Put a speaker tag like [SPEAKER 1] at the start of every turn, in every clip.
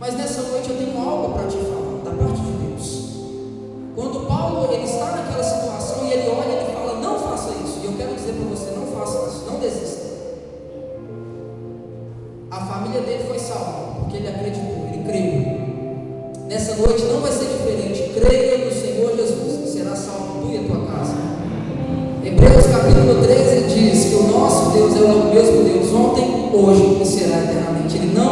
[SPEAKER 1] Mas nessa noite eu tenho algo para te falar da parte de Deus. Quando Paulo ele está naquela situação e ele olha e ele fala: Não faça isso. E eu quero dizer para você: Não faça isso, não desista. A família dele foi salva porque ele acreditou, ele creu. Nessa noite não vai ser diferente. Creia no Senhor Jesus, que será salvo tu e a tua casa. Hebreus capítulo 13 diz que o nosso Deus é o mesmo Deus ontem, hoje e será eternamente. Ele não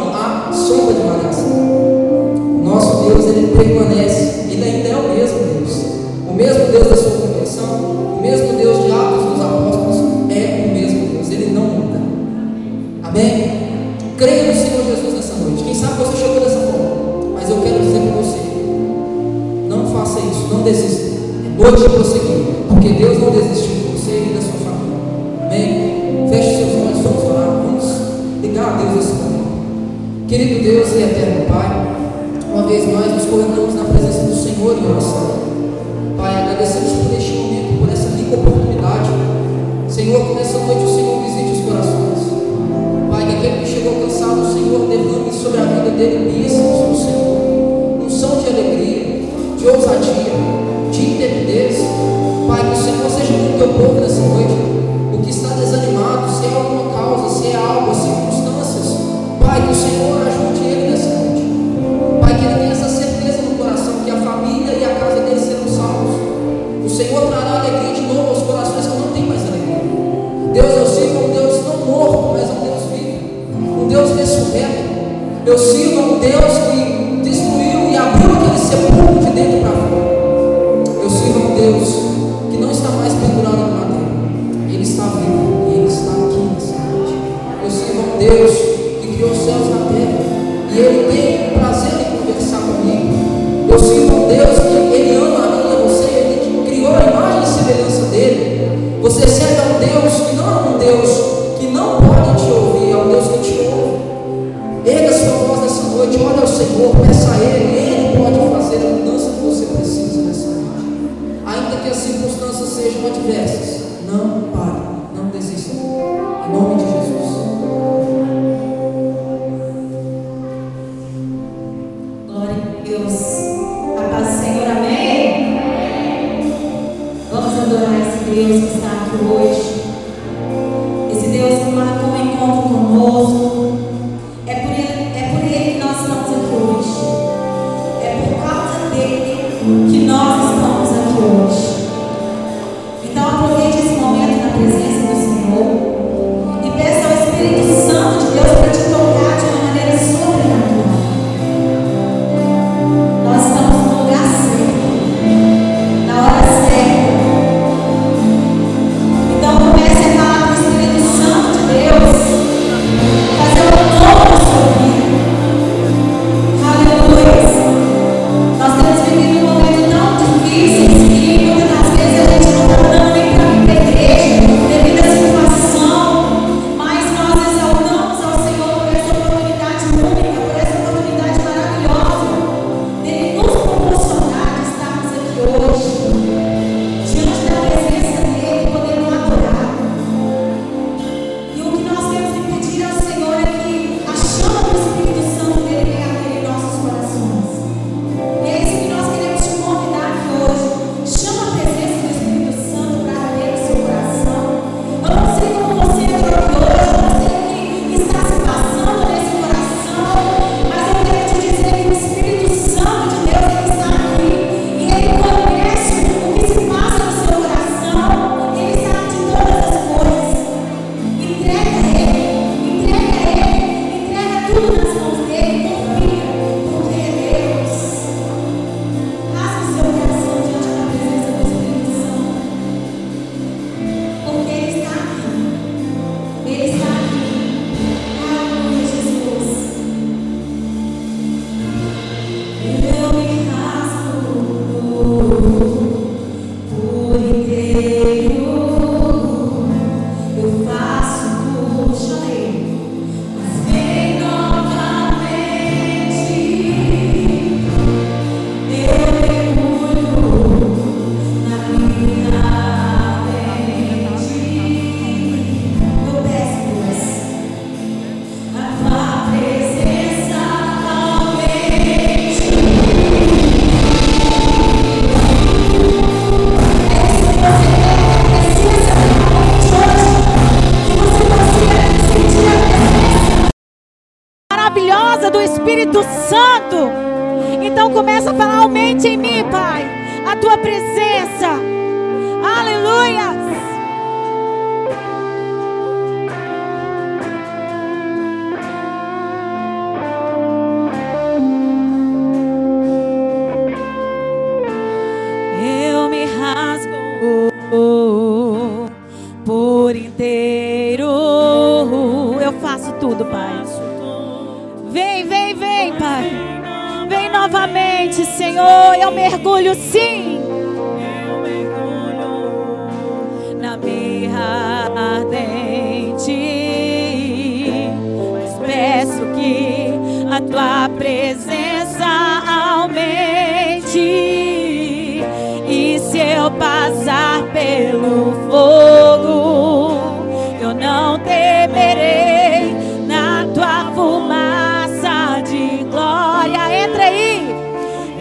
[SPEAKER 1] não
[SPEAKER 2] temerei.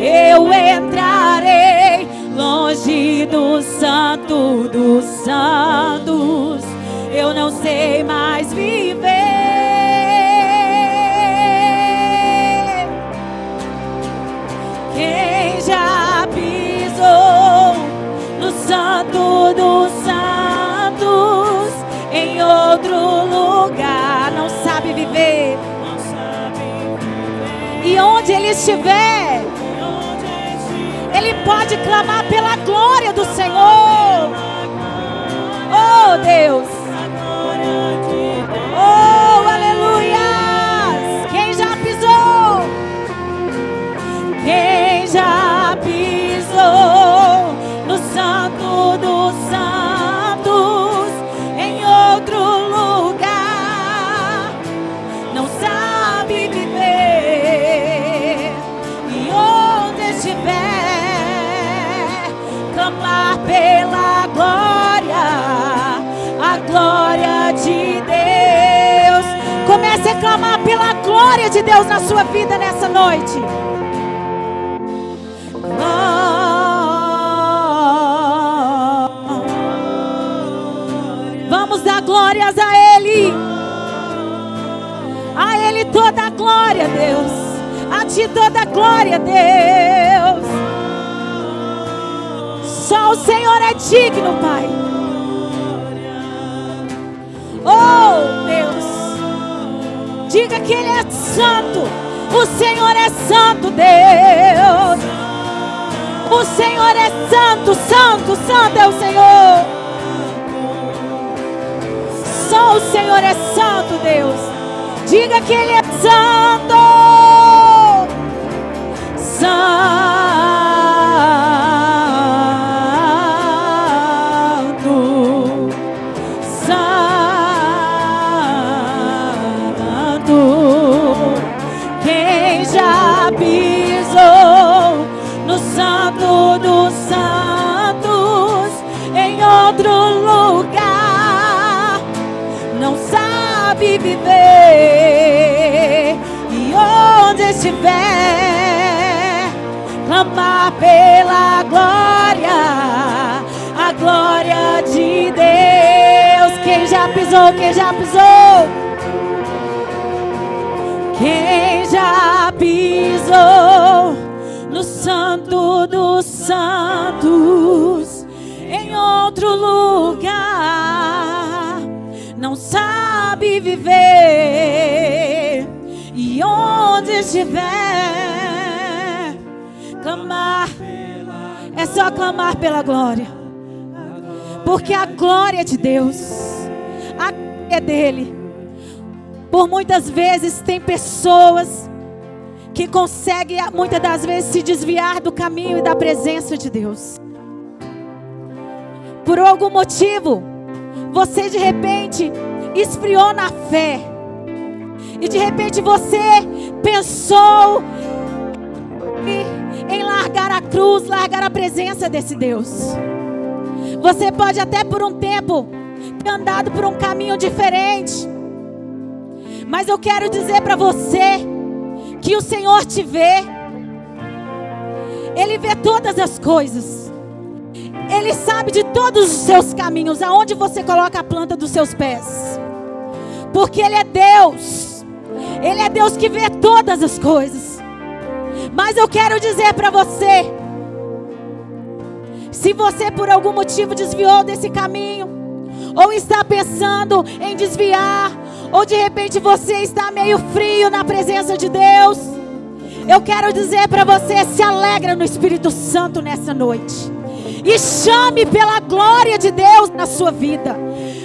[SPEAKER 2] eu entrarei longe do santo dos santos. Eu não sei mais onde ele estiver, ele pode clamar pela glória do Senhor. Oh Deus. De Deus na sua vida nessa noite. Vamos dar glórias a Ele. A Ele toda a glória, Deus. A Ti toda a glória, Deus. Só o Senhor é digno, Pai. Oh, Deus. Diga que Ele é santo. O Senhor é santo, Deus. O Senhor é santo, santo, santo é o Senhor. Só o Senhor é santo, Deus. Diga que Ele é santo. Santo. Pela glória, a glória de Deus. Quem já pisou, quem já pisou? Quem já pisou no santo dos santos em outro lugar? Não sabe viver. E onde estiver, clamar. É só clamar pela glória. Porque a glória é de Deus. É dele. Por muitas vezes tem pessoas que conseguem muitas das vezes se desviar do caminho e da presença de Deus. Por algum motivo, você de repente esfriou na fé. E de repente você pensou em largar a cruz, largar a presença desse Deus. Você pode até por um tempo ter andado por um caminho diferente. Mas eu quero dizer para você que o Senhor te vê. Ele vê todas as coisas. Ele sabe de todos os seus caminhos, aonde você coloca a planta dos seus pés porque Ele é Deus. Ele é Deus que vê todas as coisas. Mas eu quero dizer para você: se você por algum motivo desviou desse caminho, ou está pensando em desviar, ou de repente você está meio frio na presença de Deus, eu quero dizer para você: se alegra no Espírito Santo nessa noite. E chame pela glória de Deus na sua vida.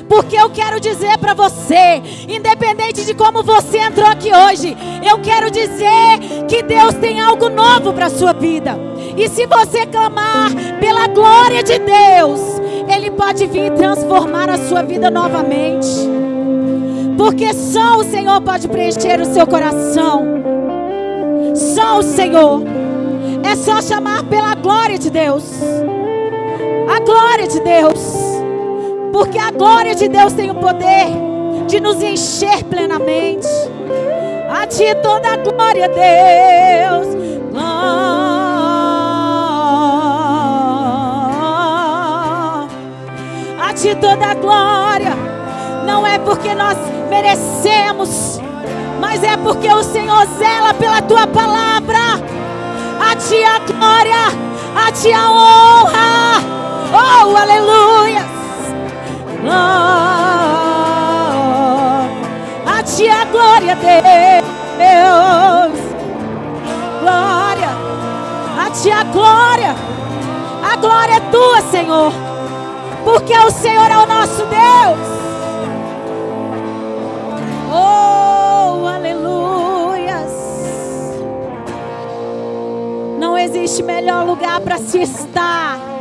[SPEAKER 2] Porque eu quero dizer para você, independente de como você entrou aqui hoje, eu quero dizer que Deus tem algo novo para sua vida. E se você clamar pela glória de Deus, Ele pode vir transformar a sua vida novamente. Porque só o Senhor pode preencher o seu coração. Só o Senhor. É só chamar pela glória de Deus. A glória de Deus. Porque a glória de Deus tem o poder de nos encher plenamente. A ti toda a glória, Deus. A ti toda a glória. Não é porque nós merecemos, mas é porque o Senhor zela pela tua palavra. A ti a glória, a ti a honra. Oh, aleluia. A ti a glória, Deus. Glória. A ti a glória. A glória é tua, Senhor. Porque o Senhor é o nosso Deus. Oh, aleluias. Não existe melhor lugar para se estar.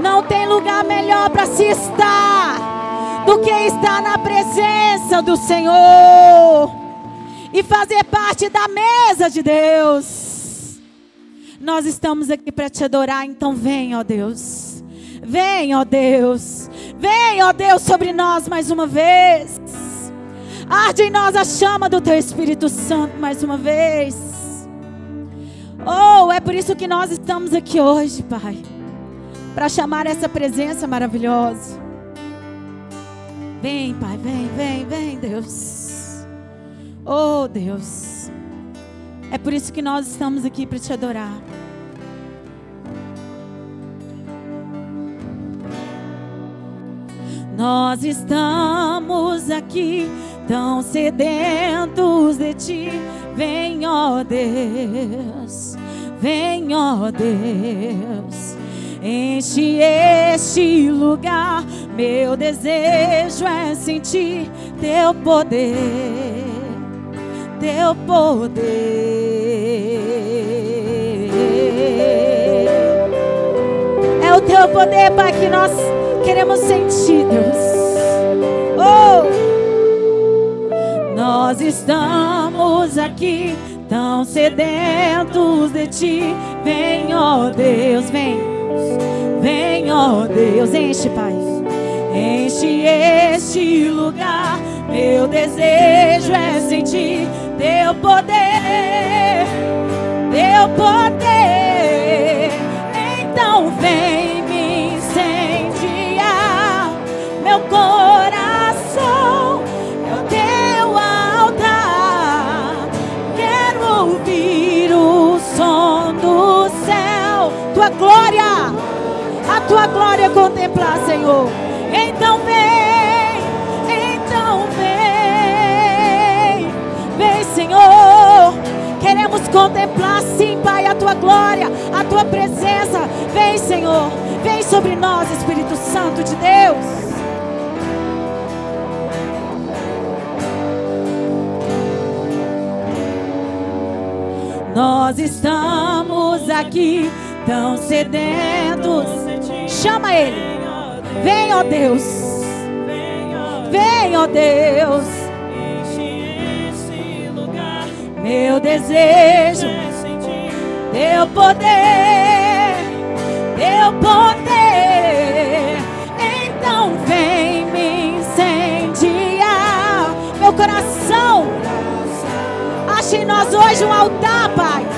[SPEAKER 2] Não tem lugar melhor para se estar do que estar na presença do Senhor e fazer parte da mesa de Deus. Nós estamos aqui para te adorar, então vem, ó Deus. Vem, ó Deus. Vem, ó Deus, sobre nós mais uma vez. Arde em nós a chama do Teu Espírito Santo mais uma vez. Oh, é por isso que nós estamos aqui hoje, Pai. Para chamar essa presença maravilhosa. Vem, Pai, vem, vem, vem, Deus. Oh, Deus. É por isso que nós estamos aqui para te adorar. Nós estamos aqui tão sedentos de ti. Vem, ó Deus, vem, ó Deus, enche este lugar. Meu desejo é sentir teu poder, teu poder. É o teu poder, Pai, que nós queremos sentir, Deus. Oh! Nós estamos aqui tão sedentos de ti. Vem, ó Deus, vem. Vem, ó Deus, enche, Pai. Enche este lugar. Meu desejo é sentir teu poder. Teu poder. Então vem me incendiar. Meu coração Glória, a tua glória contemplar, Senhor. Então vem, então vem, vem, Senhor. Queremos contemplar, sim, Pai, a tua glória, a tua presença. Vem, Senhor, vem sobre nós, Espírito Santo de Deus. Nós estamos aqui tão sedentos. Chama Ele. Vem, ó Deus. Vem, ó Deus. Meu desejo, teu poder, teu poder. Então vem me incendiar. Meu coração, ache em nós hoje um altar, Pai.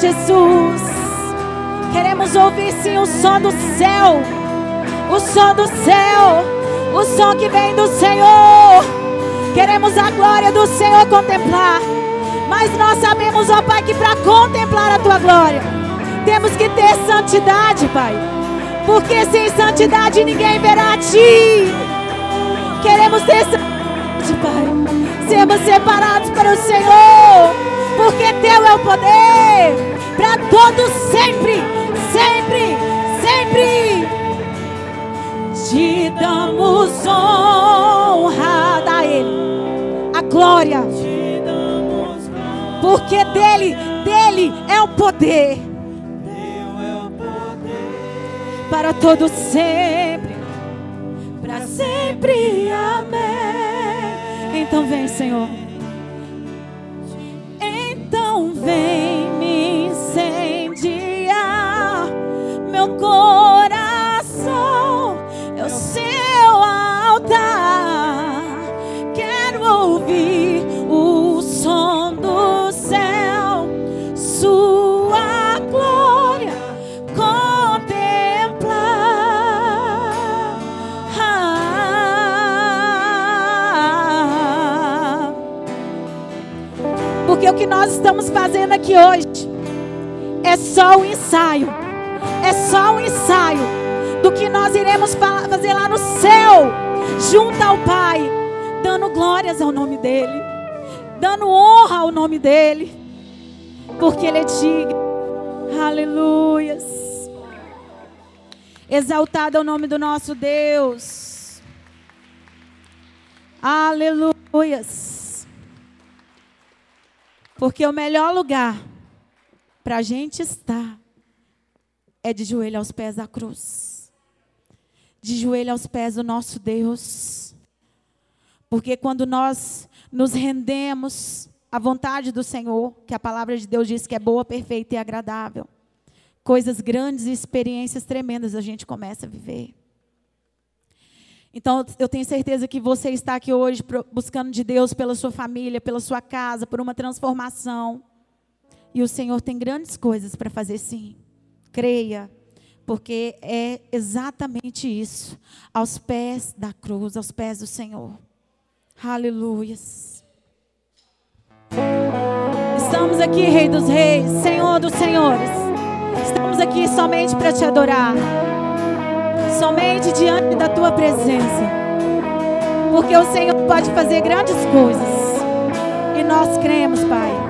[SPEAKER 2] Jesus. Queremos ouvir sim o som do céu, o som do céu, o som que vem do Senhor. Queremos a glória do Senhor contemplar. Mas nós sabemos, ó Pai, que para contemplar a tua glória, temos que ter santidade, Pai. Porque sem santidade ninguém verá a ti. Queremos ter santidade, Pai. Sermos separados para o Senhor porque teu é o poder para todos sempre, sempre, sempre. Te damos honra a Ele, a glória, porque dele, dele é o poder para todos sempre, para sempre, amém. Então vem, Senhor vem me incendiar meu coração, nós estamos fazendo aqui hoje é só o ensaio. É só o ensaio do que nós iremos fazer lá no céu, junto ao Pai, dando glórias ao nome dEle, dando honra ao nome dEle, porque Ele é digno. Aleluias. Exaltado é o nome do nosso Deus. Aleluias. Porque o melhor lugar para a gente estar é de joelho aos pés da cruz. De joelho aos pés do nosso Deus. Porque quando nós nos rendemos à vontade do Senhor, que a palavra de Deus diz que é boa, perfeita e agradável, coisas grandes e experiências tremendas a gente começa a viver. Então, eu tenho certeza que você está aqui hoje buscando de Deus pela sua família, pela sua casa, por uma transformação. E o Senhor tem grandes coisas para fazer sim. Creia, porque é exatamente isso, aos pés da cruz, aos pés do Senhor. Aleluias. Estamos aqui, Rei dos Reis, Senhor dos Senhores. Estamos aqui somente para te adorar somente diante da tua presença. Porque o Senhor pode fazer grandes coisas. E nós cremos, Pai.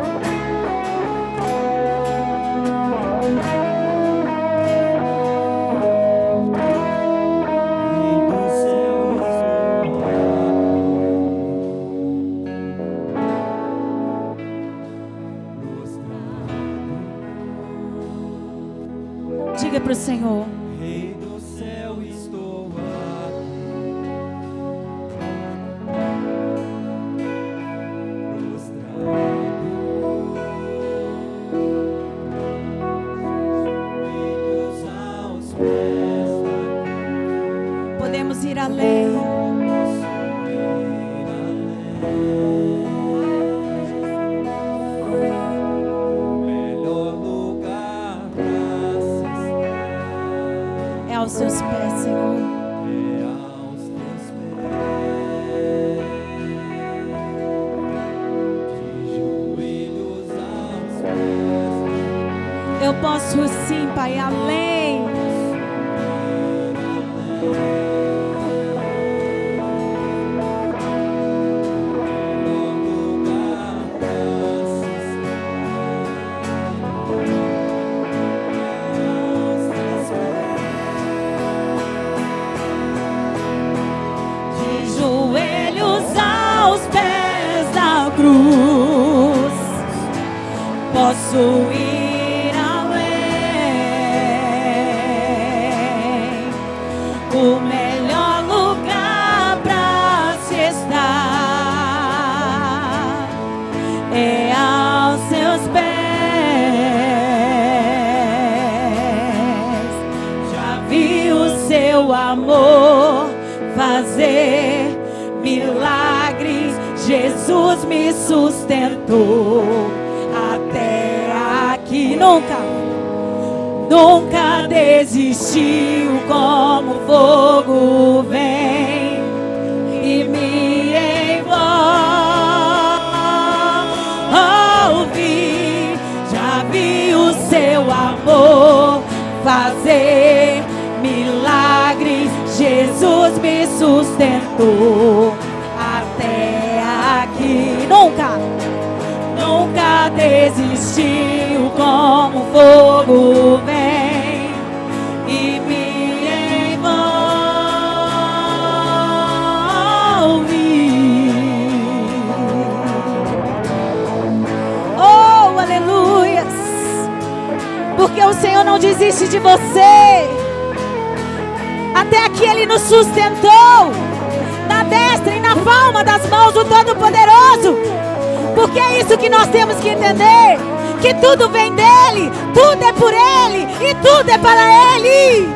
[SPEAKER 2] Que tudo vem dEle, tudo é por Ele e tudo é para Ele.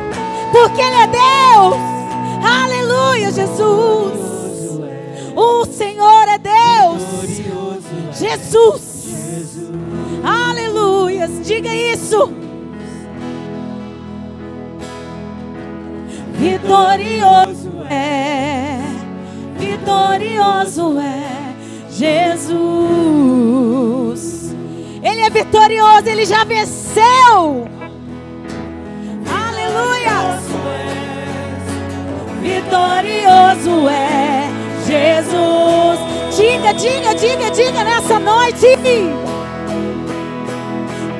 [SPEAKER 2] Porque Ele é Deus. Aleluia, Jesus. O Senhor é Deus. Jesus. Aleluia. Diga isso. Vitorioso é, vitorioso é Jesus. Ele é vitorioso, ele já venceu. Aleluia. Vitorioso é Jesus. Diga, diga, diga, diga nessa noite.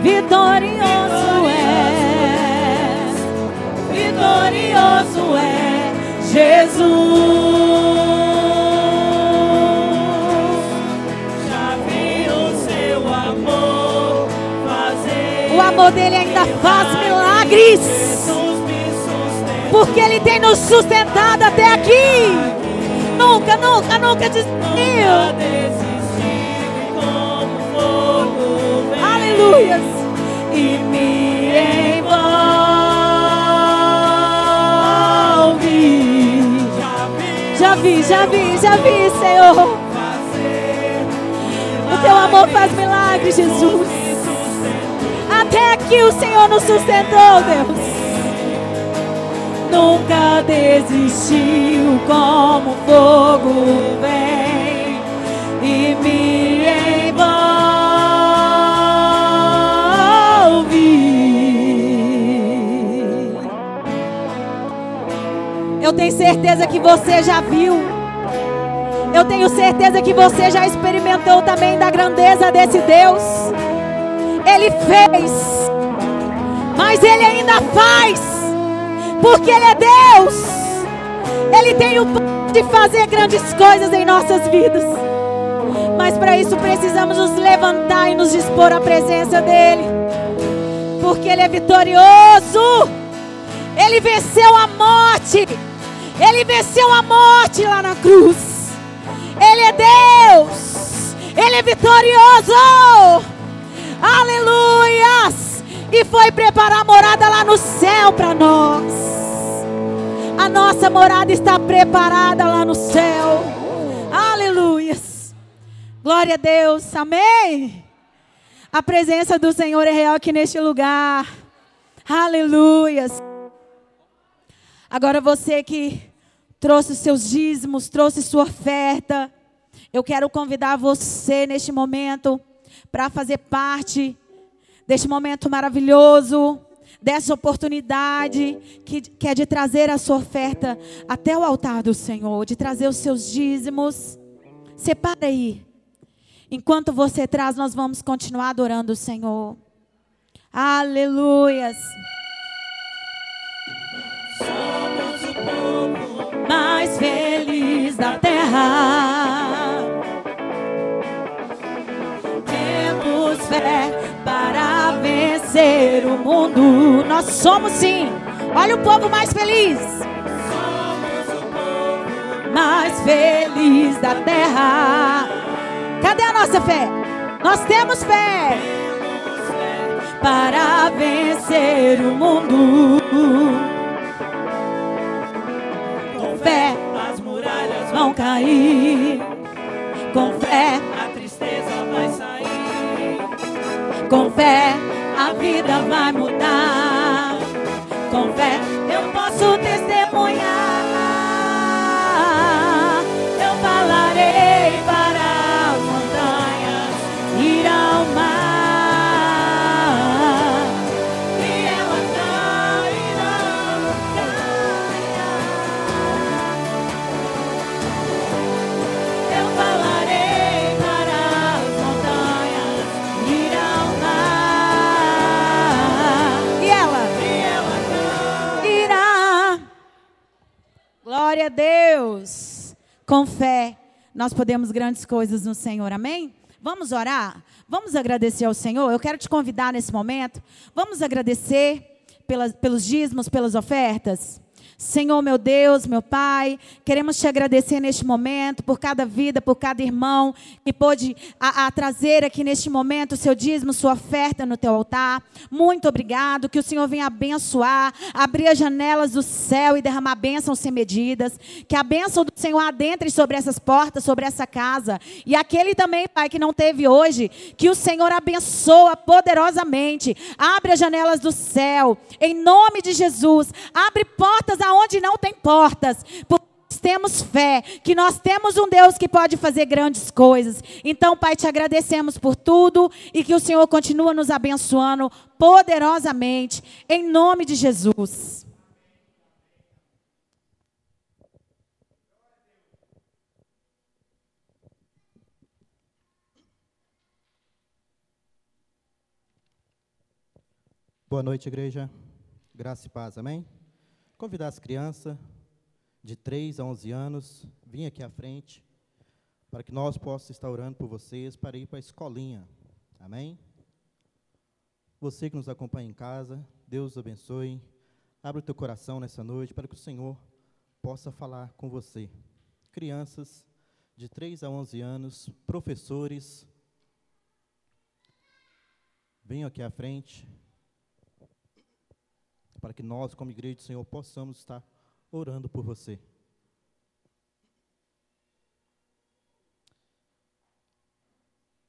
[SPEAKER 2] Vitorioso é, vitorioso é Jesus.
[SPEAKER 3] Amor
[SPEAKER 2] dele ainda faz milagres. Porque ele tem nos sustentado até aqui. Nunca, nunca, nunca desistiu. Aleluias.
[SPEAKER 3] e me envolve. Já vi
[SPEAKER 2] Já vi, já vi, Senhor. O teu amor faz milagres, Jesus. Até aqui o Senhor nos sustentou, Deus. Nunca desistiu como fogo vem e me envolve. Eu tenho certeza que você já viu. Eu tenho certeza que você já experimentou também da grandeza desse Deus. Ele fez, mas Ele ainda faz, porque Ele é Deus. Ele tem o poder de fazer grandes coisas em nossas vidas. Mas para isso precisamos nos levantar e nos dispor à presença dEle, porque Ele é vitorioso. Ele venceu a morte. Ele venceu a morte lá na cruz. Ele é Deus. Ele é vitorioso. Aleluias! E foi preparar morada lá no céu para nós. A nossa morada está preparada lá no céu. Aleluias! Glória a Deus. Amém. A presença do Senhor é real aqui neste lugar. Aleluias. Agora você que trouxe os seus dízimos, trouxe sua oferta, eu quero convidar você neste momento para fazer parte deste momento maravilhoso, dessa oportunidade que, que é de trazer a sua oferta até o altar do Senhor, de trazer os seus dízimos. Separa aí. Enquanto você traz, nós vamos continuar adorando o Senhor. Aleluias.
[SPEAKER 3] Somos o povo
[SPEAKER 2] mais feliz da terra. Fé para vencer o mundo. Nós somos sim. Olha o povo mais feliz. Mais feliz da terra. Cadê a nossa fé? Nós temos fé para vencer o mundo. Com fé vão cair. Com fé, com fé, a vida vai mudar. Com fé, eu posso testemunhar. Glória a Deus. Com fé, nós podemos grandes coisas no Senhor. Amém? Vamos orar? Vamos agradecer ao Senhor? Eu quero te convidar nesse momento. Vamos agradecer pelos dízimos, pelas ofertas? Senhor, meu Deus, meu Pai, queremos te agradecer neste momento por cada vida, por cada irmão que pôde a, a trazer aqui neste momento o seu dízimo, sua oferta no teu altar. Muito obrigado, que o Senhor venha abençoar, abrir as janelas do céu e derramar bênçãos sem medidas. Que a bênção do Senhor adentre sobre essas portas, sobre essa casa. E aquele também, Pai, que não teve hoje, que o Senhor abençoa poderosamente. Abre as janelas do céu, em nome de Jesus. Abre portas aonde não tem portas. Porque nós temos fé, que nós temos um Deus que pode fazer grandes coisas. Então, Pai, te agradecemos por tudo e que o Senhor continua nos abençoando poderosamente, em nome de Jesus.
[SPEAKER 4] Boa noite, igreja. Graça e paz, amém? Convidar as crianças de 3 a 11 anos, vir aqui à frente, para que nós possamos estar orando por vocês, para ir para a escolinha, amém? Você que nos acompanha em casa, Deus abençoe. Abra o teu coração nessa noite, para que o Senhor possa falar com você. Crianças de 3 a 11 anos, professores, venham aqui à frente, para que nós, como igreja do Senhor, possamos estar orando por você.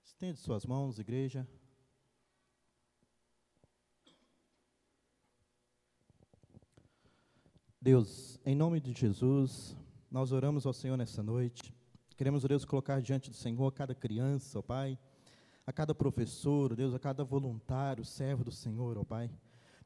[SPEAKER 4] Estende suas mãos, igreja. Deus, em nome de Jesus, nós oramos ao Senhor nessa noite. Queremos, Deus, colocar diante do Senhor cada criança, ó Pai, a cada professor, Deus, a cada voluntário, servo do Senhor, ó Pai.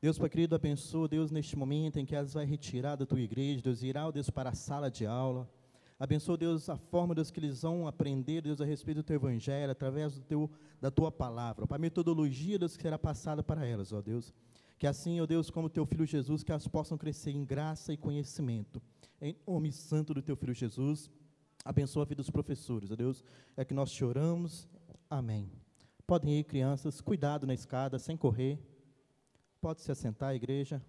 [SPEAKER 4] Deus, Pai querido, abençoa, Deus, neste momento em que elas vai retirar da tua igreja, Deus, irá, Deus, para a sala de aula. Abençoa, Deus, a forma, Deus, que eles vão aprender, Deus, a respeito do teu evangelho, através do teu, da tua palavra. Pai, a metodologia, Deus, que será passada para elas, ó Deus. Que assim, ó Deus, como teu filho Jesus, que elas possam crescer em graça e conhecimento. Em nome santo do teu filho Jesus, abençoa a vida dos professores, ó Deus. É que nós choramos. Amém. Podem ir, crianças, cuidado na escada, sem correr. Pode se assentar, igreja.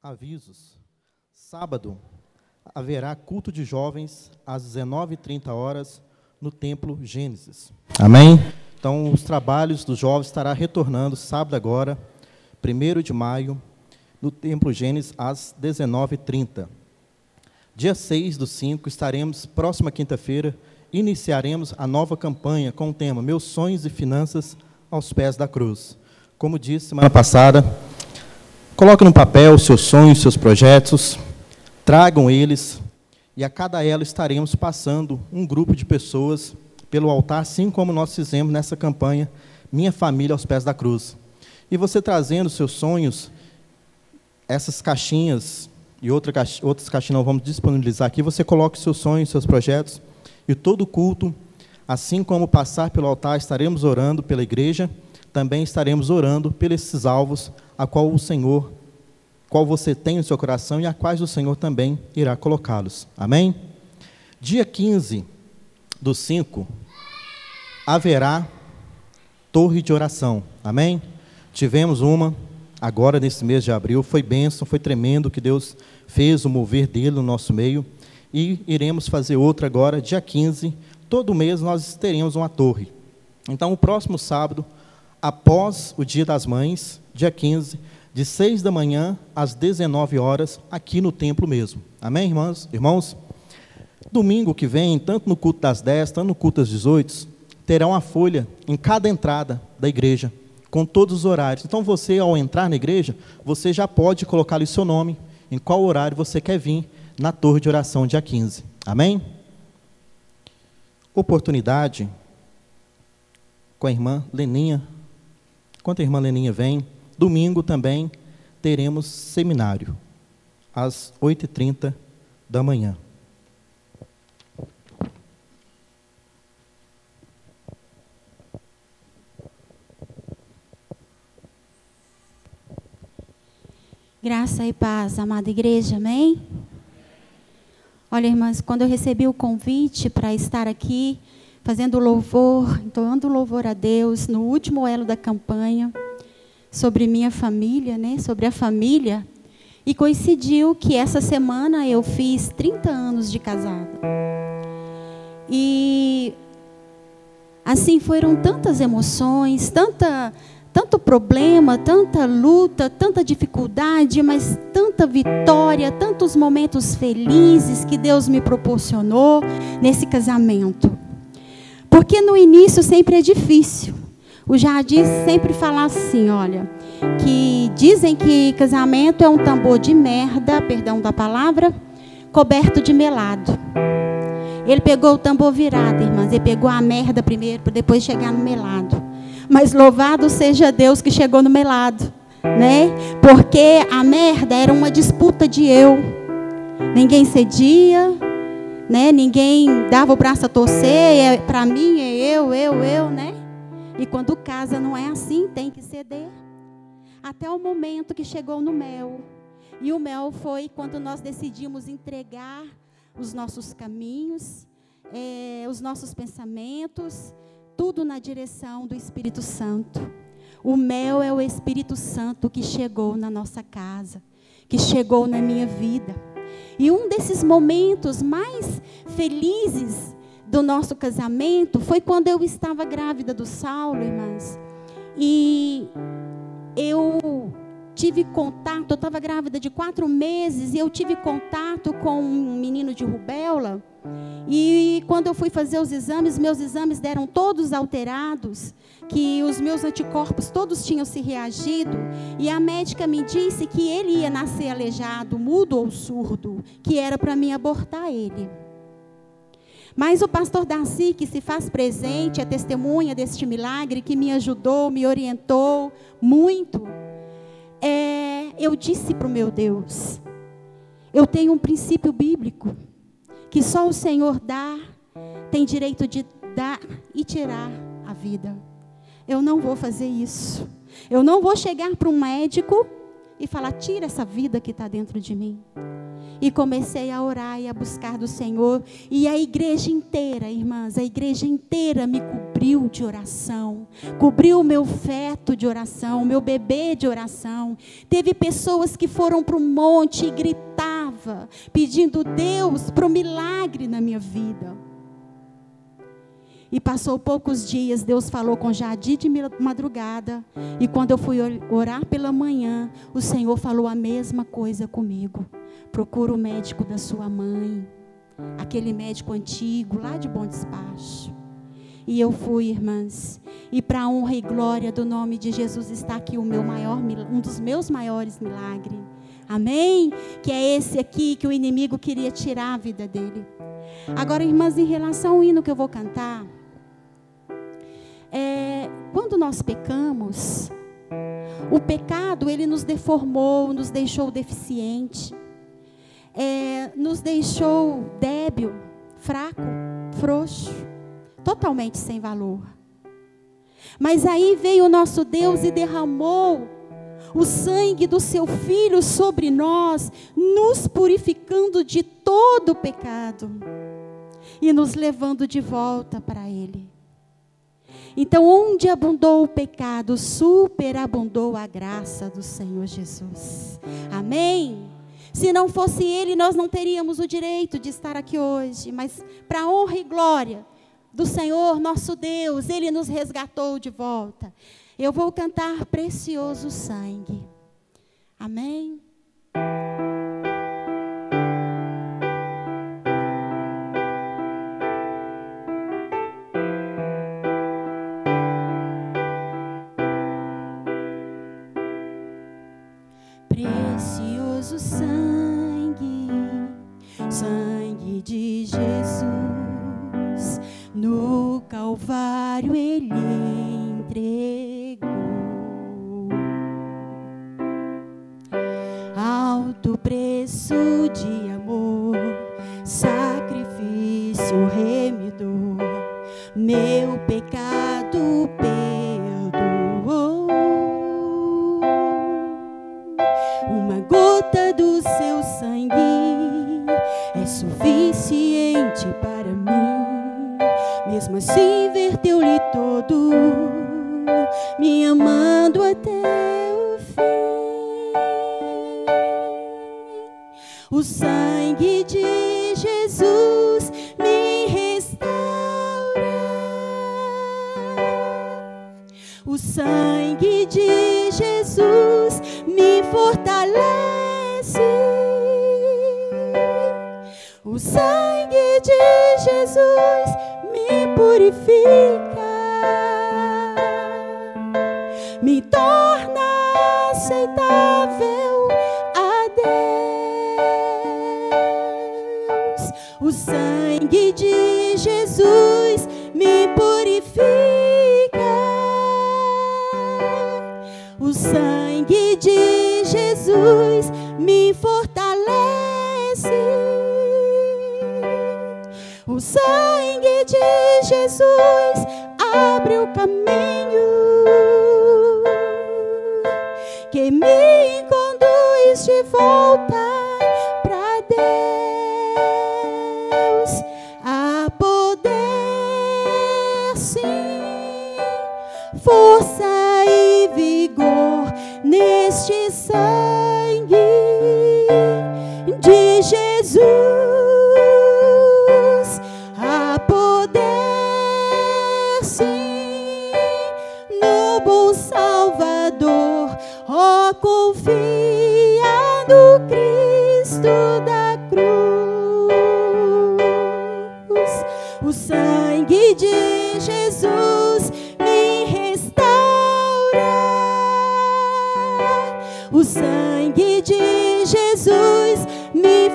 [SPEAKER 4] Avisos. Sábado haverá culto de jovens às 19h30 horas no Templo Gênesis. Amém? Então, os trabalhos dos jovens estará retornando sábado agora, 1 de maio, no Templo Gênesis às 19h30. Dia 6 do 5, estaremos, próxima quinta-feira, iniciaremos a nova campanha com o tema Meus Sonhos e Finanças aos Pés da Cruz. Como disse semana passada, coloque no papel seus sonhos, seus projetos, tragam eles, e a cada ela estaremos passando um grupo de pessoas pelo altar, assim como nós fizemos nessa campanha Minha Família aos Pés da Cruz. E você trazendo seus sonhos, essas caixinhas e outra caixa, outras caixinhas nós vamos disponibilizar aqui, você coloca seus sonhos, seus projetos, e todo culto, assim como passar pelo altar, estaremos orando pela igreja, também estaremos orando pelos alvos a qual o Senhor, qual você tem no seu coração e a quais o Senhor também irá colocá-los. Amém? Dia 15 do 5, haverá torre de oração. Amém? Tivemos uma agora nesse mês de abril, foi bênção, foi tremendo que Deus fez o mover dele no nosso meio. E iremos fazer outra agora, dia 15. Todo mês nós teremos uma torre. Então, o próximo sábado, após o Dia das Mães, dia 15, de 6 da manhã às 19 horas, aqui no templo mesmo. Amém, irmãos? Irmãos? Domingo que vem, tanto no culto das 10, tanto no culto das 18, terá uma folha em cada entrada da igreja, com todos os horários. Então você, ao entrar na igreja, você já pode colocar ali o seu nome, em qual horário você quer vir na torre de oração dia 15. Amém? Oportunidade com a irmã Leninha. Enquanto a irmã Leninha vem, domingo também teremos seminário, às 8h30 da manhã.
[SPEAKER 5] Graça e paz, amada igreja, amém? Olha, irmãs, quando eu recebi o convite para estar aqui, fazendo louvor, entoando louvor a Deus, no último elo da campanha, sobre minha família, né? Sobre a família. E coincidiu que essa semana eu fiz 30 anos de casada. E assim foram tantas emoções, tanta tanto problema, tanta luta, tanta dificuldade, mas tanta vitória, tantos momentos felizes que Deus me proporcionou nesse casamento. Porque no início sempre é difícil. O Jardim sempre fala assim, olha, que dizem que casamento é um tambor de merda, perdão da palavra, coberto de melado. Ele pegou o tambor virado, irmãs, ele pegou a merda primeiro, para depois chegar no melado. Mas louvado seja Deus que chegou no melado, né? Porque a merda era uma disputa de eu. Ninguém cedia, né? Ninguém dava o braço a torcer, é, para mim é eu, eu, eu, né? E quando casa não é assim, tem que ceder. Até o momento que chegou no mel. E o mel foi quando nós decidimos entregar os nossos caminhos, é, os nossos pensamentos, tudo na direção do Espírito Santo. O mel é o Espírito Santo que chegou na nossa casa, que chegou na minha vida. E um desses momentos mais felizes do nosso casamento foi quando eu estava grávida do Saulo, irmãs. E eu tive contato, eu estava grávida de quatro meses, e eu tive contato com um menino de rubéola. E quando eu fui fazer os exames, meus exames deram todos alterados, que os meus anticorpos todos tinham se reagido, e a médica me disse que ele ia nascer aleijado, mudo ou surdo, que era para mim abortar ele. Mas o pastor Darcy, que se faz presente, é testemunha deste milagre, que me ajudou, me orientou muito. É, eu disse para o meu Deus: eu tenho um princípio bíblico que só o Senhor dá, tem direito de dar e tirar a vida. Eu não vou fazer isso. Eu não vou chegar para um médico e falar: tira essa vida que está dentro de mim. E comecei a orar e a buscar do Senhor. E a igreja inteira, irmãs, a igreja inteira me cobriu de oração. Cobriu o meu feto de oração, o meu bebê de oração. Teve pessoas que foram para o monte e gritaram orava, pedindo Deus para o milagre na minha vida. E passou poucos dias, Deus falou com Jadi de madrugada. E quando eu fui orar pela manhã, o Senhor falou a mesma coisa comigo. Procura o médico da sua mãe, aquele médico antigo, lá de Bom Despacho. E eu fui, irmãs. E para a honra e glória do nome de Jesus está aqui o meu maior, um dos meus maiores milagres. Amém? Que é esse aqui que o inimigo queria tirar a vida dele. Agora, irmãs, em relação ao hino que eu vou cantar, é, quando nós pecamos, o pecado ele nos deformou, nos deixou deficiente, é, nos deixou débil, fraco, frouxo, totalmente sem valor. Mas aí veio o nosso Deus e derramou o sangue do seu filho sobre nós, nos purificando de todo o pecado e nos levando de volta para Ele. Então, onde abundou o pecado, superabundou a graça do Senhor Jesus. Amém? Se não fosse Ele, nós não teríamos o direito de estar aqui hoje, mas para honra e glória do Senhor nosso Deus, Ele nos resgatou de volta. Eu vou cantar Precioso Sangue. Amém? De Jesus me purifica. O sangue de Jesus me fortalece. O sangue de Jesus abre o caminho que me conduz de volta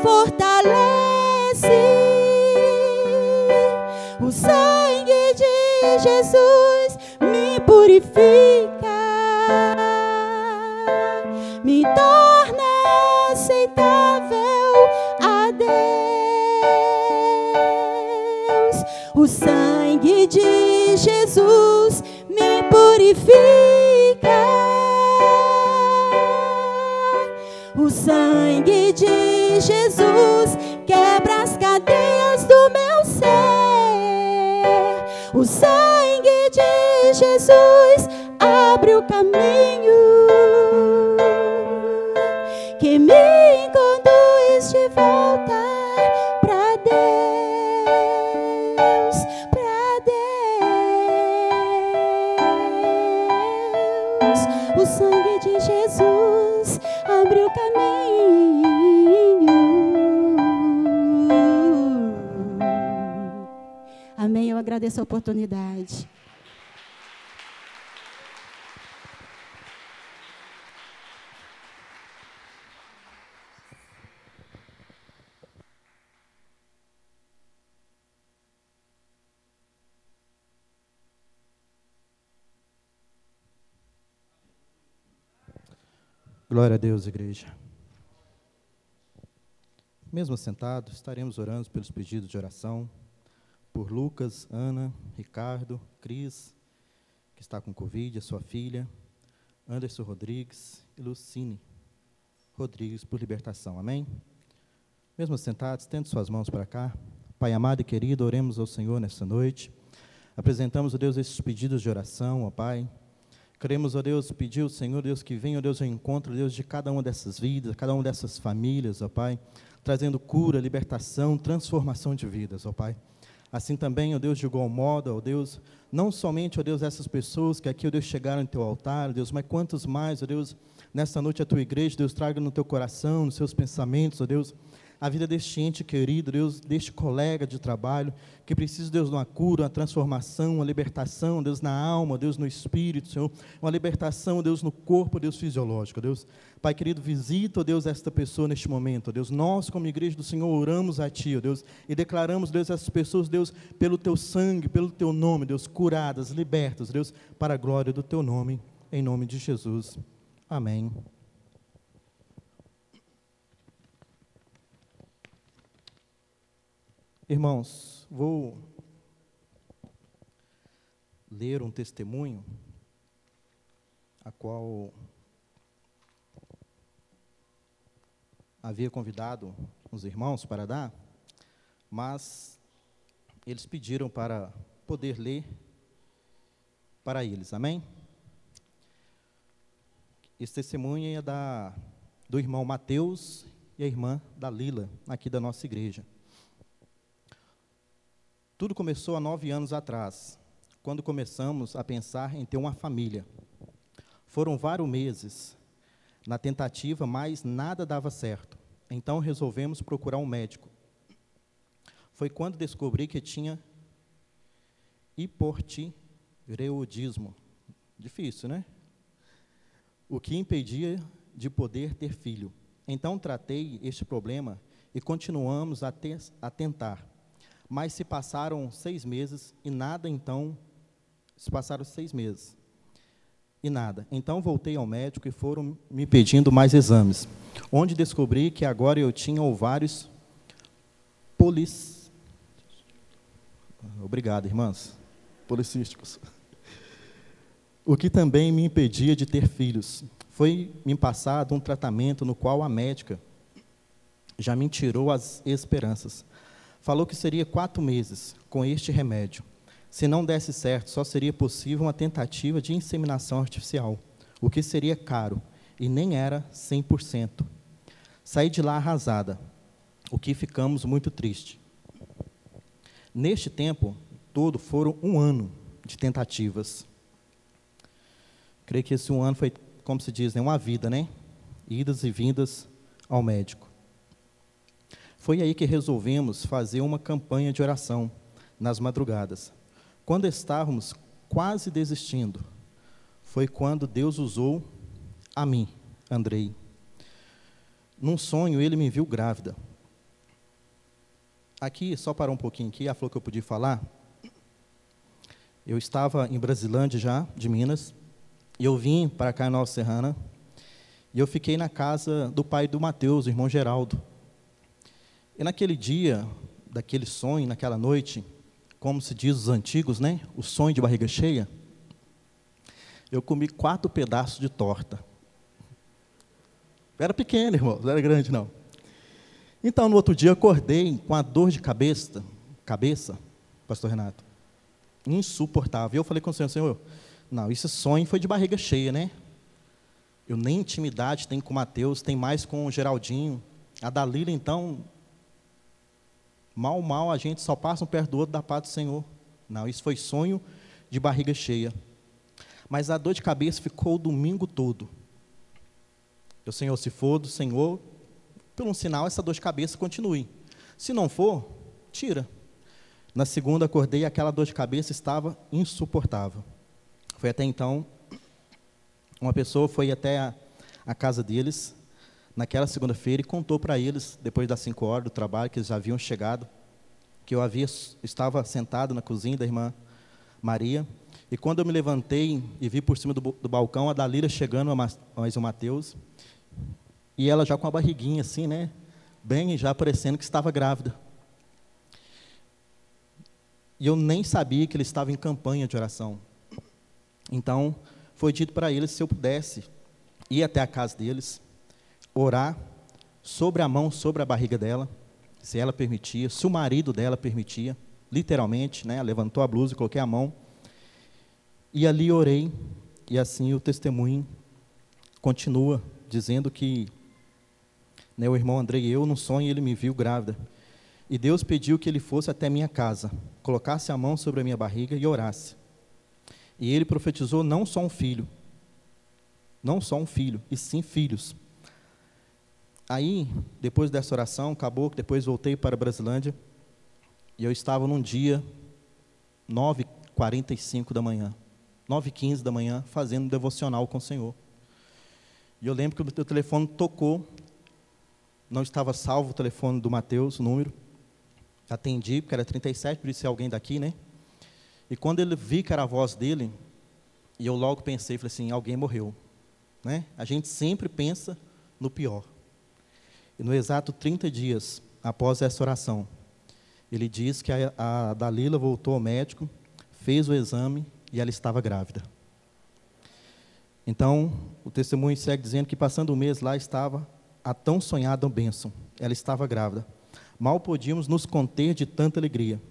[SPEAKER 5] fortalece. O sangue de Jesus me purifica, me torna aceitável a Deus. O sangue de Jesus me purifica. O sangue de Jesus quebra as cadeias do meu ser. O sangue de Jesus abre o caminho agradeço a oportunidade.
[SPEAKER 4] Glória a Deus, igreja. Mesmo sentado, estaremos orando pelos pedidos de oração, por Lucas, Ana, Ricardo, Cris, que está com Covid, a sua filha, Anderson Rodrigues e Lucine Rodrigues por libertação. Amém? Mesmo sentados, tendo suas mãos para cá. Pai amado e querido, oremos ao Senhor nesta noite. Apresentamos, ó Deus, esses pedidos de oração, ó Pai. Queremos, ó Deus, pedir ao Senhor, Deus, que venha, ó Deus, ao encontro, Deus, de cada uma dessas vidas, cada uma dessas famílias, ó Pai, trazendo cura, libertação, transformação de vidas, ó Pai. Assim também, ó Deus, de igual modo, ó Deus, não somente, ó Deus, essas pessoas que aqui, ó Deus, chegaram em teu altar, ó Deus, mas quantos mais, ó Deus, nesta noite a tua igreja, Deus, traga no teu coração, nos seus pensamentos, ó Deus, a vida deste ente querido, Deus, deste colega de trabalho, que precisa, Deus, de uma cura, uma transformação, uma libertação, Deus, na alma, Deus, no espírito, Senhor, uma libertação, Deus, no corpo, Deus, fisiológico, Deus. Pai querido, visita, Deus, esta pessoa neste momento, Deus. Nós, como igreja do Senhor, oramos a Ti, Deus, e declaramos, Deus, essas pessoas, Deus, pelo Teu sangue, pelo Teu nome, Deus, curadas, libertas, Deus, para a glória do Teu nome, em nome de Jesus. Amém. Irmãos, vou ler um testemunho a qual havia convidado os irmãos para dar, mas eles pediram para poder ler para eles. Amém? Esse testemunho é da, do irmão Mateus e a irmã da Lila, aqui da nossa igreja. Tudo começou há nove anos atrás, quando começamos a pensar em ter uma família. Foram vários meses na tentativa, mas nada dava certo. Então resolvemos procurar um médico. Foi quando descobri que tinha hiportireoidismo. Difícil, né? O que impedia de poder ter filho. Então tratei este problema e continuamos a, ter, a tentar. Mas se passaram seis meses e nada, então. Se passaram seis meses e nada. Então voltei ao médico e foram me pedindo mais exames, onde descobri que agora eu tinha ovários polis. Obrigado, irmãs. Policísticos. O que também me impedia de ter filhos. Foi me passado um tratamento no qual a médica já me tirou as esperanças. Falou que seria quatro meses com este remédio. Se não desse certo, só seria possível uma tentativa de inseminação artificial, o que seria caro e nem era 100%. Saí de lá arrasada, o que ficamos muito tristes. Neste tempo todo foram um ano de tentativas. Creio que esse um ano foi, como se diz, né, uma vida, né? Idas e vindas ao médico. Foi aí que resolvemos fazer uma campanha de oração nas madrugadas. Quando estávamos quase desistindo, foi quando Deus usou a mim, Andrei. Num sonho, ele me viu grávida. Aqui, só parar um pouquinho aqui, a falou que eu podia falar. Eu estava em Brasilândia já, de Minas, e eu vim para cá em Nova Serrana, e eu fiquei na casa do pai do Mateus, o irmão Geraldo. E naquele dia, daquele sonho, naquela noite, como se diz os antigos, né? O sonho de barriga cheia. Eu comi quatro pedaços de torta. Era pequeno, irmão, não era grande, não. Então, no outro dia, eu acordei com a dor de cabeça, cabeça, pastor Renato, insuportável. Eu falei com o Senhor, Senhor, não, esse sonho foi de barriga cheia, né? Eu nem intimidade tenho com o Mateus, tem mais com o Geraldinho. A Dalila, então, Mal, mal, a gente só passa um perto do outro da paz do Senhor. Não, isso foi sonho de barriga cheia. Mas a dor de cabeça ficou o domingo todo. O Senhor, se for do Senhor, por um sinal, essa dor de cabeça continue. Se não for, tira. Na segunda, acordei e aquela dor de cabeça estava insuportável. Foi até então, uma pessoa foi até a, a casa deles, naquela segunda-feira e contou para eles, depois das cinco horas do trabalho, que eles já haviam chegado, que eu havia, estava sentado na cozinha da irmã Maria, e quando eu me levantei e vi por cima do, do balcão a Dalila chegando, mais o Mateus, e ela já com a barriguinha assim, né, bem já parecendo que estava grávida. E eu nem sabia que ele estava em campanha de oração. Então, foi dito para eles se eu pudesse ir até a casa deles, orar sobre a mão, sobre a barriga dela, se ela permitia, se o marido dela permitia, literalmente, né, levantou a blusa e coloquei a mão. E ali orei, e assim o testemunho continua dizendo que né, o irmão Andrei, eu no sonho ele me viu grávida. E Deus pediu que ele fosse até minha casa, colocasse a mão sobre a minha barriga e orasse. E ele profetizou não só um filho, não só um filho, e sim filhos. Aí, depois dessa oração, acabou que depois voltei para Brasilândia, e eu estava num dia, 9h45 da manhã, 9h15 da manhã, fazendo um devocional com o Senhor. E eu lembro que o meu telefone tocou, não estava salvo o telefone do Mateus, o número. Atendi, porque era 37, por isso é alguém daqui, né? E quando ele vi que era a voz dele, e eu logo pensei, falei assim, alguém morreu. Né? A gente sempre pensa no pior. No exato 30 dias após essa oração, ele diz que a, a Dalila voltou ao médico, fez o exame e ela estava grávida. Então, o testemunho segue dizendo que passando um mês lá estava a tão sonhada bênção. Ela estava grávida. Mal podíamos nos conter de tanta alegria.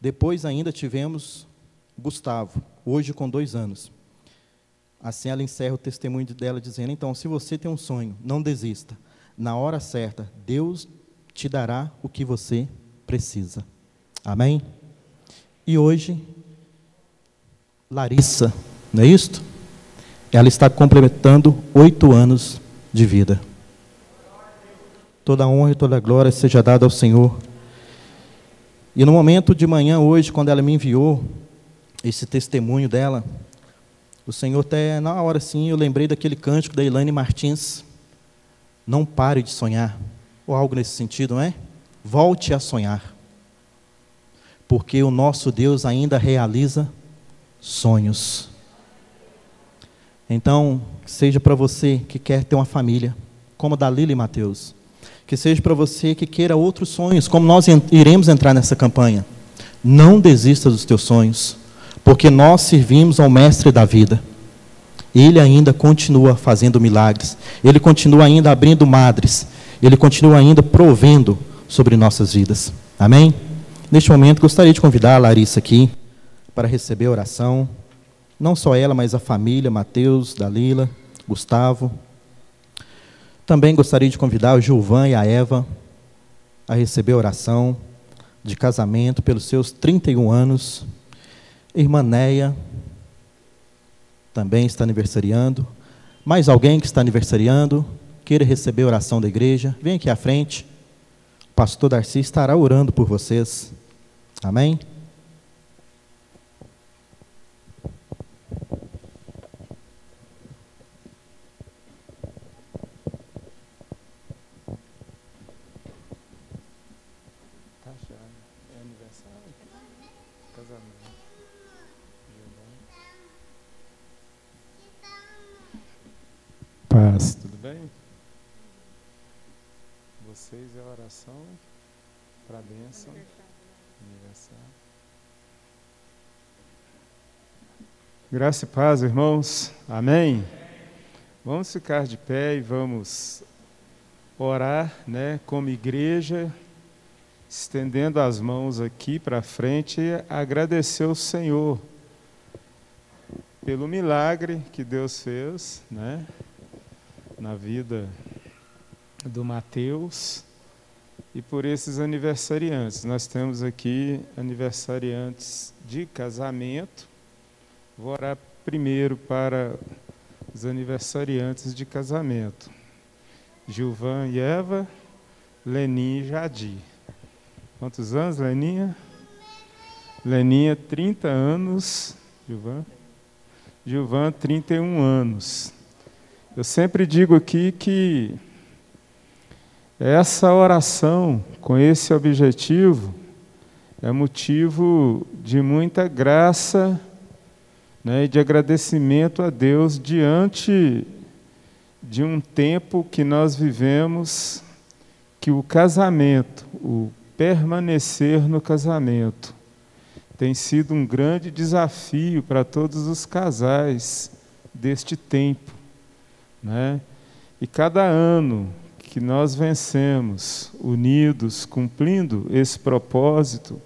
[SPEAKER 4] Depois ainda tivemos Gustavo, hoje com dois anos. Assim ela encerra o testemunho dela dizendo: Então, se você tem um sonho, não desista. Na hora certa, Deus te dará o que você precisa. Amém? E hoje, Larissa, não é isto? Ela está completando oito anos de vida. Toda a honra e toda a glória seja dada ao Senhor. E no momento de manhã, hoje, quando ela me enviou esse testemunho dela, o Senhor até na hora sim, eu lembrei daquele cântico da Elaine Martins, não pare de sonhar, ou algo nesse sentido, não é? Volte a sonhar, porque o nosso Deus ainda realiza sonhos. Então, seja para você que quer ter uma família, como a da Lili Mateus, que seja para você que queira outros sonhos, como nós iremos entrar nessa campanha. Não desista dos teus sonhos porque nós servimos ao Mestre da vida. Ele ainda continua fazendo milagres, ele continua ainda abrindo madres, ele continua ainda provendo sobre nossas vidas. Amém? Neste momento, gostaria de convidar a Larissa aqui para receber a oração. Não só ela, mas a família, Mateus, Dalila, Gustavo. Também gostaria de convidar o Gilvan e a Eva a receber a oração de casamento pelos seus 31 anos. Irmã Neia também está aniversariando. Mais alguém que está aniversariando, queira receber a oração da igreja, vem aqui à frente. O pastor Darcy estará orando por vocês. Amém?
[SPEAKER 6] Paz, tudo bem? Vocês é a oração para a bênção universal. Graça e paz, irmãos. Amém? Vamos ficar de pé e vamos orar, né, como igreja, estendendo as mãos aqui para frente e agradecer ao Senhor pelo milagre que Deus fez, né? Na vida do Mateus e por esses aniversariantes. Nós temos aqui aniversariantes de casamento. Vou orar primeiro para os aniversariantes de casamento. Gilvan e Eva, Leninha e Jadi. Quantos anos, Leninha? Leninha, 30 anos. Gilvan? Gilvan, 31 anos. Eu sempre digo aqui que essa oração com esse objetivo é motivo de muita graça né, e de agradecimento a Deus diante de um tempo que nós vivemos que o casamento, o permanecer no casamento, tem sido um grande desafio para todos os casais deste tempo. Né? E cada ano que nós vencemos unidos, cumprindo esse propósito,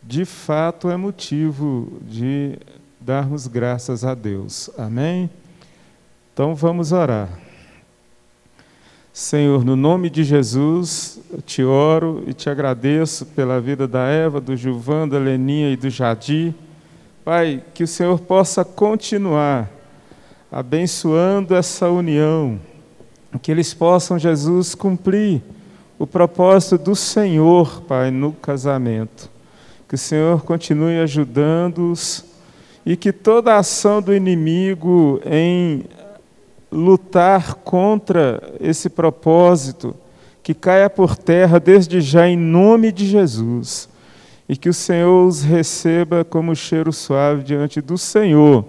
[SPEAKER 6] de fato é motivo de darmos graças a Deus. Amém? Então vamos orar. Senhor, no nome de Jesus, eu te oro e te agradeço pela vida da Eva, do Gilvan, da Leninha e do Jadi. Pai, que o Senhor possa continuar abençoando essa união, que eles possam, Jesus, cumprir o propósito do Senhor, Pai, no casamento. Que o Senhor continue ajudando-os e que toda ação do inimigo em lutar contra esse propósito, que caia por terra desde já em nome de Jesus. E que o Senhor os receba como cheiro suave diante do Senhor.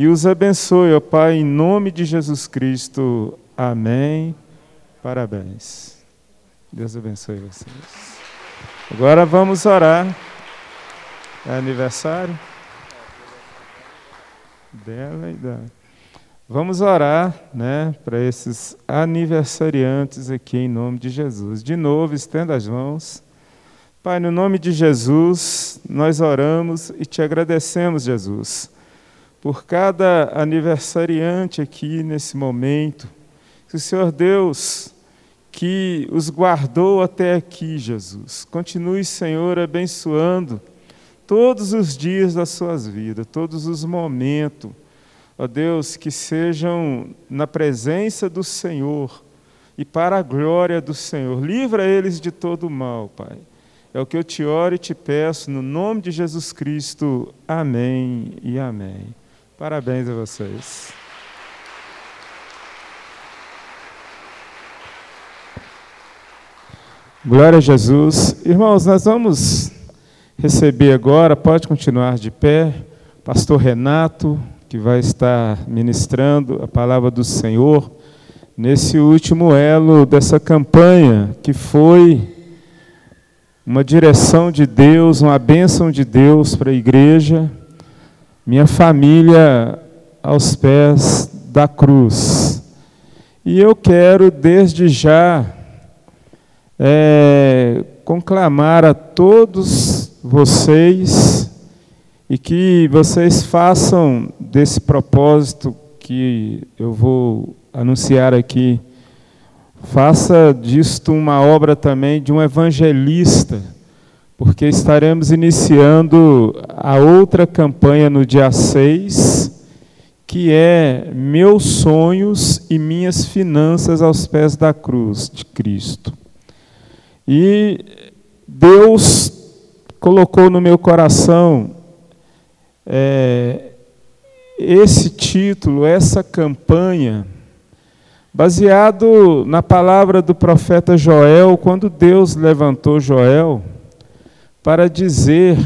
[SPEAKER 6] E os abençoe, ó Pai, em nome de Jesus Cristo. Amém. Parabéns. Deus abençoe vocês. Agora vamos orar. É aniversário dela e da. Vamos orar, né, para esses aniversariantes aqui em nome de Jesus. De novo, estenda as mãos. Pai, no nome de Jesus, nós oramos e te agradecemos, Jesus, por cada aniversariante aqui nesse momento. Que o Senhor Deus, que os guardou até aqui, Jesus. Continue, Senhor, abençoando todos os dias das suas vidas, todos os momentos ó Deus, que sejam na presença do Senhor e para a glória do Senhor. Livra eles de todo o mal, Pai. É o que eu te oro e te peço, no nome de Jesus Cristo. Amém e amém. Parabéns a vocês. Glória a Jesus. Irmãos, nós vamos receber agora, pode continuar de pé, Pastor Renato, que vai estar ministrando a palavra do Senhor nesse último elo dessa campanha, que foi uma direção de Deus, uma bênção de Deus para a igreja, minha família aos pés da cruz. E eu quero, desde já, é, conclamar a todos vocês e que vocês façam desse propósito que eu vou anunciar aqui, faça disto uma obra também de um evangelista, porque estaremos iniciando a outra campanha no dia 6, que é Meus Sonhos e Minhas Finanças aos Pés da Cruz de Cristo. E Deus colocou no meu coração é, esse título, essa campanha, baseado na palavra do profeta Joel, quando Deus levantou Joel para dizer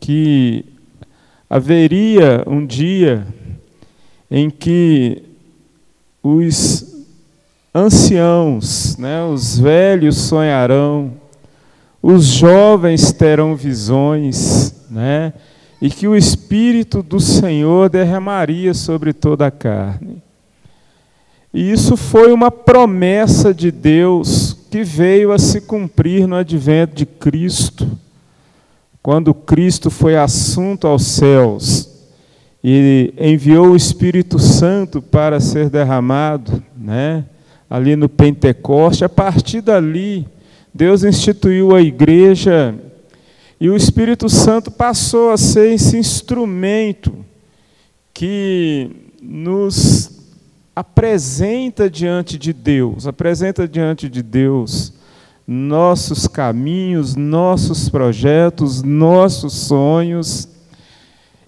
[SPEAKER 6] que haveria um dia em que os anciãos, né, os velhos sonharão, os jovens terão visões, né, e que o Espírito do Senhor derramaria sobre toda a carne. E isso foi uma promessa de Deus que veio a se cumprir no advento de Cristo, quando Cristo foi assunto aos céus e enviou o Espírito Santo para ser derramado, né? Ali no Pentecoste, a partir dali, Deus instituiu a igreja e o Espírito Santo passou a ser esse instrumento que nos apresenta diante de Deus, apresenta diante de Deus nossos caminhos, nossos projetos, nossos sonhos.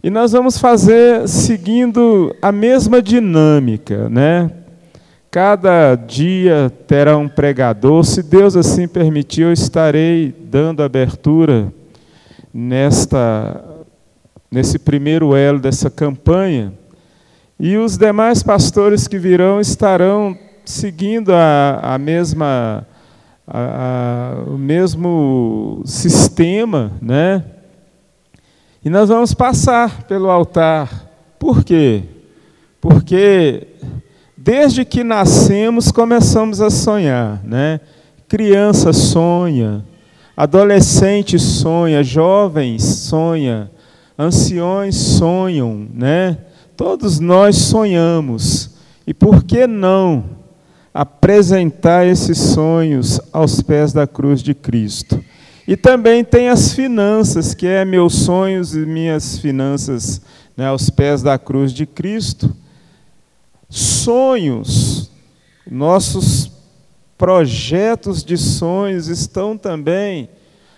[SPEAKER 6] E nós vamos fazer seguindo a mesma dinâmica, né? Cada dia terá um pregador, se Deus assim permitir, eu estarei dando abertura nesta nesse primeiro elo dessa campanha. E os demais pastores que virão estarão seguindo a, a mesma a, a, o mesmo sistema, né? E nós vamos passar pelo altar. Por quê? Porque desde que nascemos começamos a sonhar, né? Criança sonha, Adolescente sonha, jovens sonha, anciões sonham, né? Todos nós sonhamos. E por que não apresentar esses sonhos aos pés da cruz de Cristo. E também tem as finanças, que é meus sonhos e minhas finanças né, aos pés da cruz de Cristo. Sonhos, nossos projetos de sonhos estão também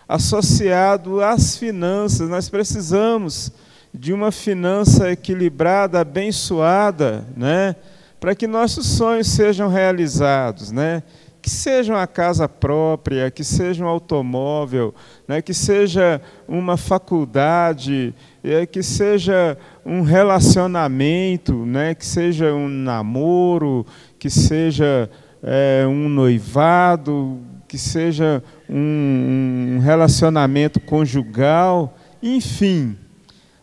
[SPEAKER 6] associados às finanças. Nós precisamos de uma finança equilibrada, abençoada, né? Para que nossos sonhos sejam realizados, né? que seja uma casa própria, que seja um automóvel, né? que seja uma faculdade, é, que seja um relacionamento, né? que seja um namoro, que seja é, um noivado, que seja um, um relacionamento conjugal, enfim.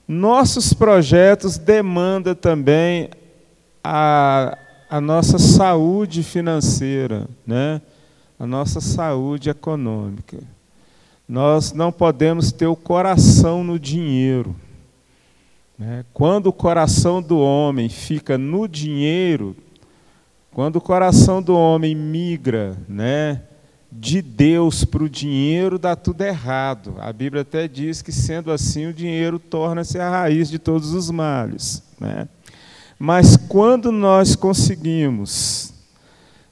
[SPEAKER 6] Nossos projetos demandam também a, a nossa saúde financeira, né? a nossa saúde econômica. Nós não podemos ter o coração no dinheiro. Né? Quando o coração do homem fica no dinheiro, quando o coração do homem migra, né? de Deus para o dinheiro dá tudo errado. A Bíblia até diz que, sendo assim, o dinheiro torna-se a raiz de todos os males. Né? Mas quando nós conseguimos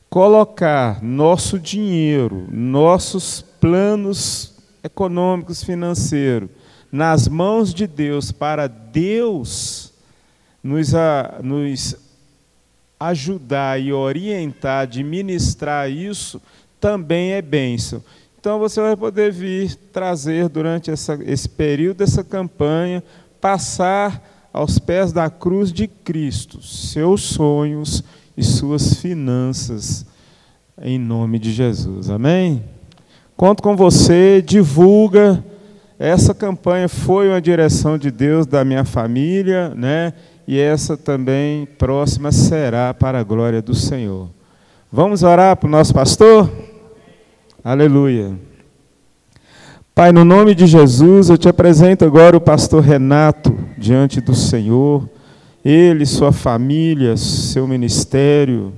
[SPEAKER 6] colocar nosso dinheiro, nossos planos econômicos, financeiros, nas mãos de Deus, para Deus nos, a, nos ajudar e orientar, administrar isso, também é bênção. Então você vai poder vir trazer durante essa, esse período dessa campanha, passar aos pés da cruz de Cristo seus sonhos e suas finanças, em nome de Jesus. Amém? Conto com você, divulga. Essa campanha foi uma direção de Deus da minha família, né? E essa também próxima será para a glória do Senhor. Vamos orar para o nosso pastor? Aleluia. Pai, no nome de Jesus, eu te apresento agora o pastor Renato diante do Senhor, ele, sua família, seu ministério,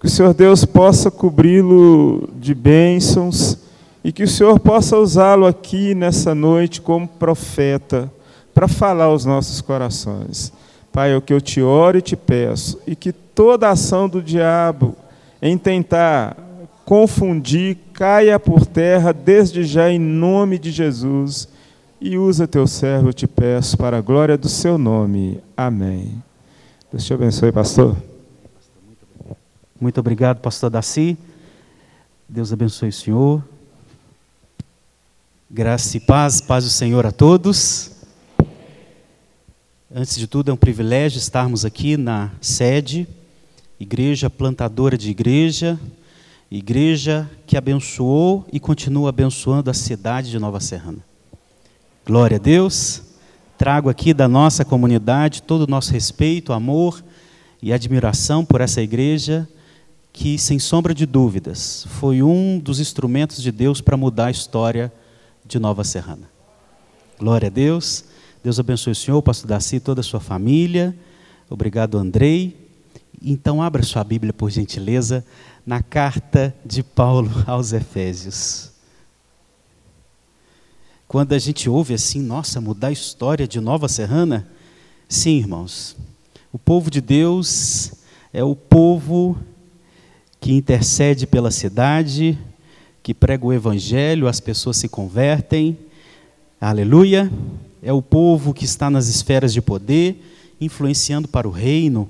[SPEAKER 6] que o Senhor Deus possa cobri-lo de bênçãos e que o Senhor possa usá-lo aqui nessa noite como profeta para falar aos nossos corações. Pai, é o que eu te oro e te peço, e que toda ação do diabo em tentar confundir, caia por terra desde já em nome de Jesus. E usa teu servo, te peço, para a glória do seu nome. Amém. Deus te abençoe, pastor.
[SPEAKER 7] Muito obrigado, pastor Daci. Deus abençoe o senhor. Graça e paz, paz do Senhor a todos. Antes de tudo, é um privilégio estarmos aqui na sede, igreja plantadora de igreja, Igreja que abençoou e continua abençoando a cidade de Nova Serrana. Glória a Deus. Trago aqui da nossa comunidade todo o nosso respeito, amor e admiração por essa igreja que, sem sombra de dúvidas, foi um dos instrumentos de Deus para mudar a história de Nova Serrana. Glória a Deus. Deus abençoe o Senhor, o pastor Daci e toda a sua família. Obrigado, Andrei. Então, abra sua Bíblia, por gentileza, na carta de Paulo aos Efésios. Quando a gente ouve assim, nossa, mudar a história de Nova Serrana, sim, irmãos, o povo de Deus é o povo que intercede pela cidade, que prega o evangelho, as pessoas se convertem, aleluia. É o povo que está nas esferas de poder, influenciando para o reino,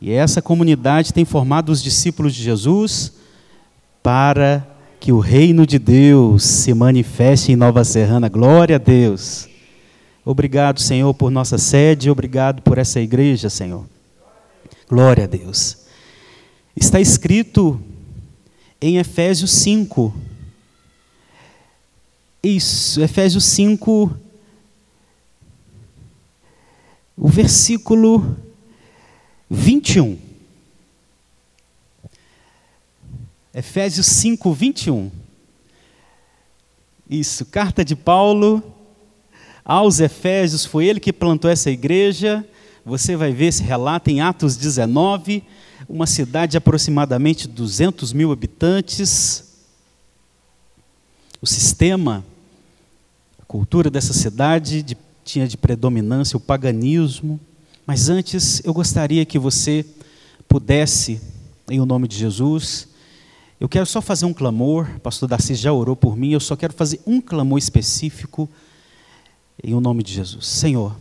[SPEAKER 7] e essa comunidade tem formado os discípulos de Jesus para que o reino de Deus se manifeste em Nova Serrana. Glória a Deus. Obrigado, Senhor, por nossa sede, obrigado por essa igreja, Senhor. Glória a Deus. Está escrito em Efésios 5. Isso, Efésios 5, o versículo 21. Efésios 5, 21. Isso, carta de Paulo aos Efésios, foi ele que plantou essa igreja, você vai ver esse relato em Atos 19, uma cidade de aproximadamente 200 mil habitantes. O sistema, a cultura dessa cidade de, tinha de predominância o paganismo. Mas antes, eu gostaria que você pudesse, em o nome de Jesus, eu quero só fazer um clamor, o pastor Darcy já orou por mim, eu só quero fazer um clamor específico em o nome de Jesus. Senhor,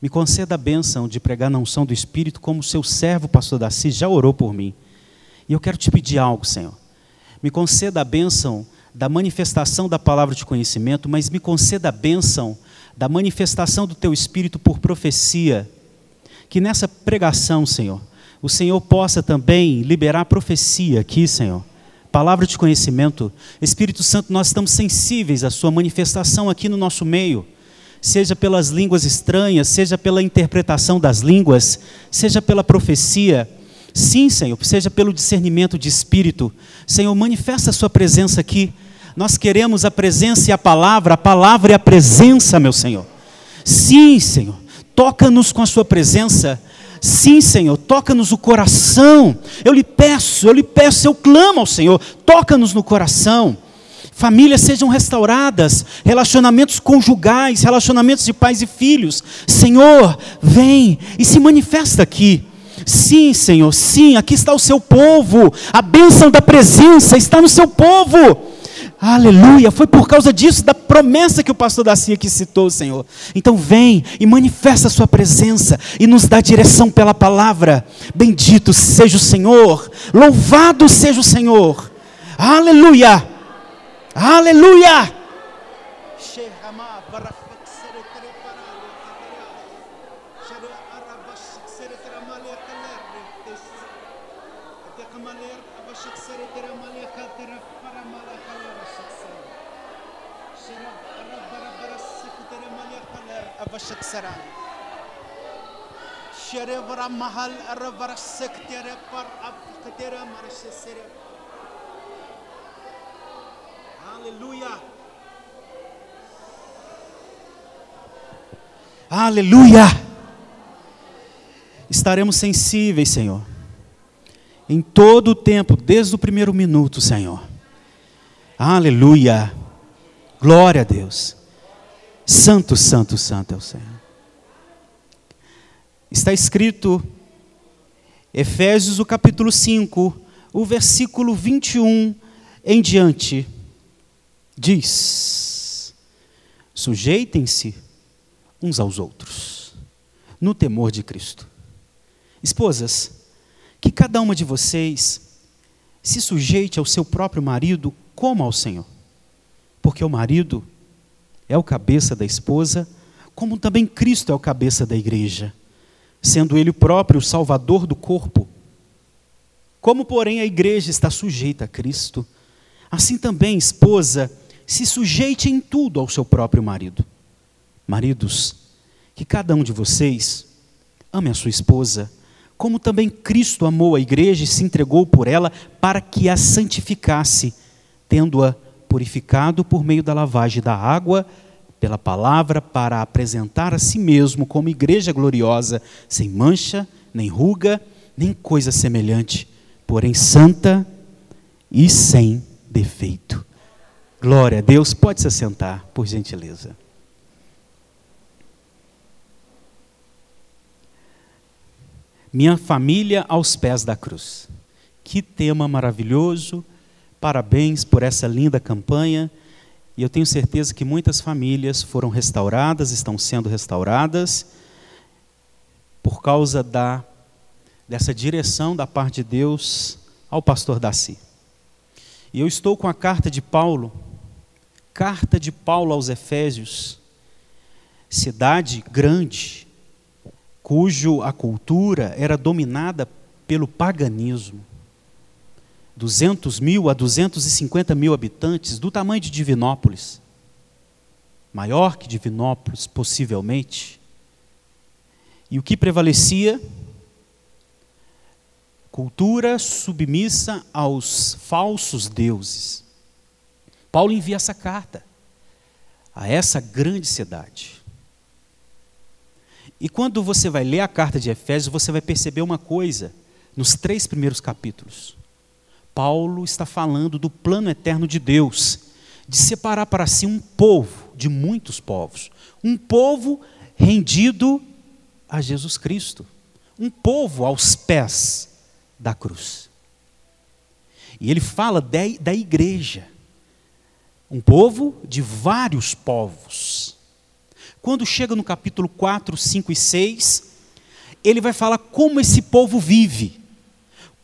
[SPEAKER 7] me conceda a bênção de pregar na unção do Espírito, como seu servo, pastor Darcy, já orou por mim. E eu quero te pedir algo, Senhor. Me conceda a bênção da manifestação da palavra de conhecimento, mas me conceda a bênção da manifestação do teu Espírito por profecia. Que nessa pregação, Senhor, o Senhor possa também liberar profecia aqui, Senhor. Palavra de conhecimento. Espírito Santo, nós estamos sensíveis à Sua manifestação aqui no nosso meio. Seja pelas línguas estranhas, seja pela interpretação das línguas, seja pela profecia. Sim, Senhor, seja pelo discernimento de espírito. Senhor, manifesta a Sua presença aqui. Nós queremos a presença e a palavra, a palavra e a presença, meu Senhor. Sim, Senhor, toca-nos com a Sua presença. Sim, Senhor, toca-nos o coração. Eu lhe peço, eu lhe peço, eu clamo ao Senhor, toca-nos no coração. Famílias sejam restauradas, relacionamentos conjugais, relacionamentos de pais e filhos. Senhor, vem e se manifesta aqui. Sim, Senhor, sim, aqui está o seu povo. A bênção da presença está no seu povo. Aleluia, foi por causa disso, da promessa que o pastor Daci aqui citou, Senhor. Então vem e manifesta a sua presença e nos dá direção pela palavra. Bendito seja o Senhor, louvado seja o Senhor. Aleluia, aleluia. Aleluia. Aleluia. Estaremos sensíveis, Senhor, em todo o tempo, desde o primeiro minuto, Senhor. Aleluia. Glória a Deus. Santo, santo, santo é o Senhor. Está escrito, Efésios, o capítulo 5, o versículo 21 em diante, diz: Sujeitem-se uns aos outros, no temor de Cristo. Esposas, que cada uma de vocês se sujeite ao seu próprio marido como ao Senhor, porque o marido é o cabeça da esposa, como também Cristo é o cabeça da igreja, sendo ele próprio o salvador do corpo. Como, porém, a igreja está sujeita a Cristo, assim também, esposa, se sujeite em tudo ao seu próprio marido. Maridos, que cada um de vocês ame a sua esposa, como também Cristo amou a igreja e se entregou por ela para que a santificasse, tendo-a purificado por meio da lavagem da água pela palavra para apresentar a si mesmo como igreja gloriosa, sem mancha, nem ruga, nem coisa semelhante, porém santa e sem defeito. Glória a Deus, pode se assentar, por gentileza. Minha família aos pés da cruz. Que tema maravilhoso. Parabéns por essa linda campanha. E eu tenho certeza que muitas famílias foram restauradas, estão sendo restauradas, por causa da, dessa direção da parte de Deus ao pastor Daci. E eu estou com a carta de Paulo, carta de Paulo aos Efésios, cidade grande, cujo a cultura era dominada pelo paganismo. 200 mil a 250 mil habitantes, do tamanho de Divinópolis, maior que Divinópolis, possivelmente. E o que prevalecia? Cultura submissa aos falsos deuses. Paulo envia essa carta a essa grande cidade. E quando você vai ler a carta de Efésios, você vai perceber uma coisa, nos três primeiros capítulos. Paulo está falando do plano eterno de Deus, de separar para si um povo de muitos povos, um povo rendido a Jesus Cristo, um povo aos pés da cruz. E ele fala da, da igreja, um povo de vários povos. Quando chega no capítulo 4, 5 e 6, ele vai falar como esse povo vive,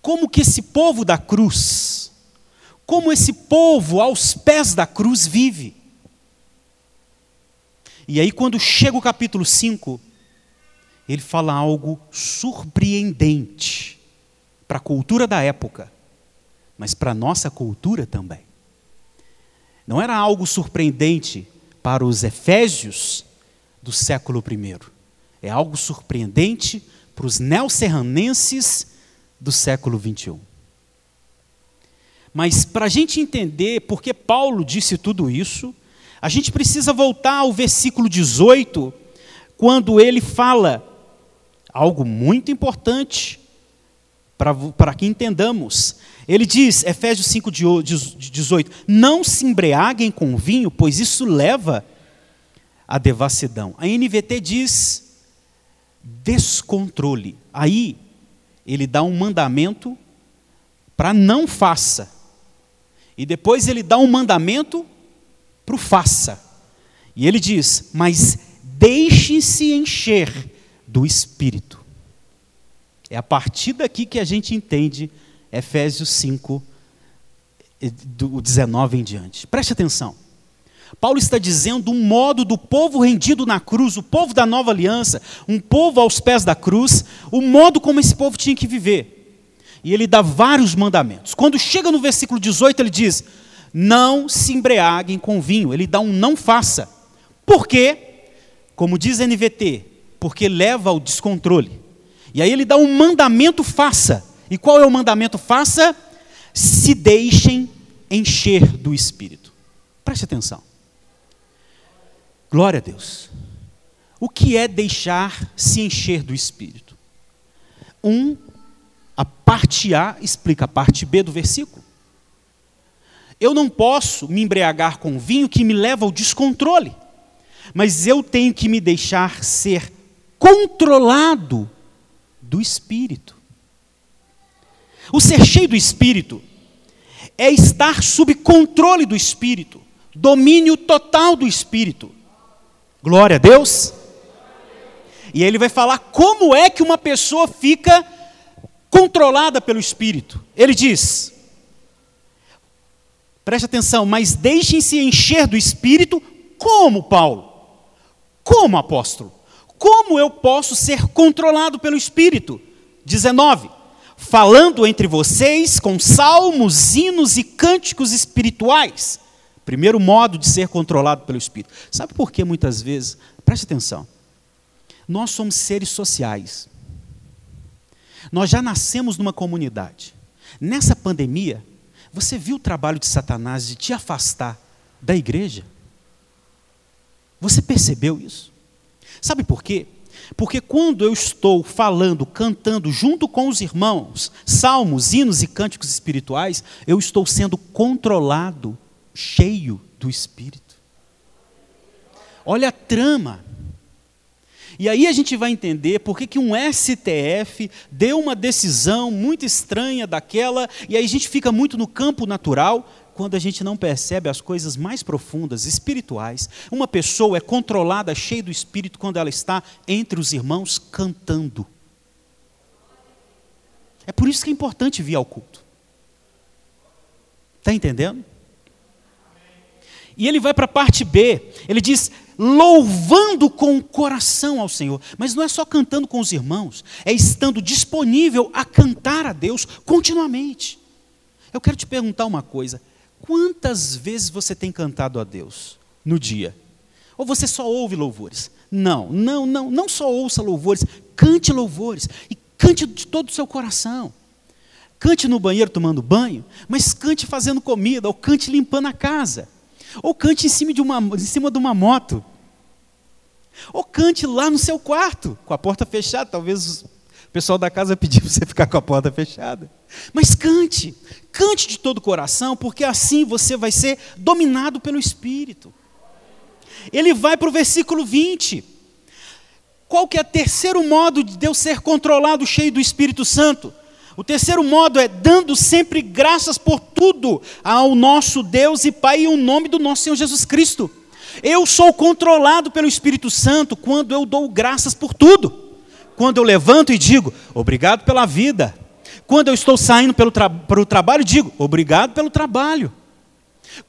[SPEAKER 7] como que esse povo da cruz, como esse povo aos pés da cruz vive. E aí, quando chega o capítulo 5, ele fala algo surpreendente para a cultura da época, mas para a nossa cultura também. Não era algo surpreendente para os efésios do século I. É algo surpreendente para os neocerranenses do século 21. Mas para a gente entender por que Paulo disse tudo isso, a gente precisa voltar ao versículo 18, quando ele fala algo muito importante para que entendamos. Ele diz, Efésios 5, 18: Não se embriaguem com vinho, pois isso leva à devassidão. A NVT diz descontrole. Aí, ele dá um mandamento para não faça. E depois ele dá um mandamento para o faça. E ele diz: Mas deixe-se encher do Espírito. É a partir daqui que a gente entende Efésios 5, do 19 em diante. Preste atenção. Paulo está dizendo um modo do povo rendido na cruz, o povo da nova aliança, um povo aos pés da cruz, o modo como esse povo tinha que viver. E ele dá vários mandamentos. Quando chega no versículo 18, ele diz: Não se embriaguem com vinho. Ele dá um não faça. Por quê? Como diz NVT, porque leva ao descontrole. E aí ele dá um mandamento faça. E qual é o mandamento faça? Se deixem encher do Espírito. Preste atenção. Glória a Deus. O que é deixar se encher do Espírito? Um, a parte A explica a parte B do versículo. Eu não posso me embriagar com vinho que me leva ao descontrole, mas eu tenho que me deixar ser controlado do Espírito. O ser cheio do Espírito é estar sob controle do Espírito, domínio total do Espírito. Glória a Deus. E ele vai falar como é que uma pessoa fica controlada pelo Espírito. Ele diz: preste atenção, mas deixem-se encher do Espírito, como Paulo? Como apóstolo? Como eu posso ser controlado pelo Espírito? 19. Falando entre vocês com salmos, hinos e cânticos espirituais Primeiro modo de ser controlado pelo Espírito. Sabe por que muitas vezes? Preste atenção. Nós somos seres sociais. Nós já nascemos numa comunidade. Nessa pandemia, você viu o trabalho de Satanás de te afastar da igreja? Você percebeu isso? Sabe por quê? Porque quando eu estou falando, cantando junto com os irmãos, salmos, hinos e cânticos espirituais, eu estou sendo controlado cheio do Espírito. Olha a trama. E aí a gente vai entender por que, que um STF deu uma decisão muito estranha daquela, e aí a gente fica muito no campo natural, quando a gente não percebe as coisas mais profundas, espirituais. Uma pessoa é controlada, cheia do Espírito, quando ela está entre os irmãos cantando. É por isso que é importante vir ao culto. Está entendendo? E ele vai para a parte B, ele diz: louvando com o coração ao Senhor. Mas não é só cantando com os irmãos, é estando disponível a cantar a Deus continuamente. Eu quero te perguntar uma coisa: quantas vezes você tem cantado a Deus no dia? Ou você só ouve louvores? Não, não, não, não só ouça louvores, cante louvores e cante de todo o seu coração. Cante no banheiro tomando banho, mas cante fazendo comida ou cante limpando a casa. Ou cante em cima de uma, em cima de uma moto. Ou cante lá no seu quarto, com a porta fechada. Talvez o pessoal da casa pediu para você ficar com a porta fechada. Mas cante, cante de todo o coração, porque assim você vai ser dominado pelo Espírito. Ele vai para o versículo 20. Qual que é o terceiro modo de Deus ser controlado, cheio do Espírito Santo? O terceiro modo é dando sempre graças por tudo ao nosso Deus e Pai em nome do nosso Senhor Jesus Cristo. Eu sou controlado pelo Espírito Santo quando eu dou graças por tudo. Quando eu levanto e digo, obrigado pela vida. Quando eu estou saindo pelo tra para o trabalho, digo, obrigado pelo trabalho.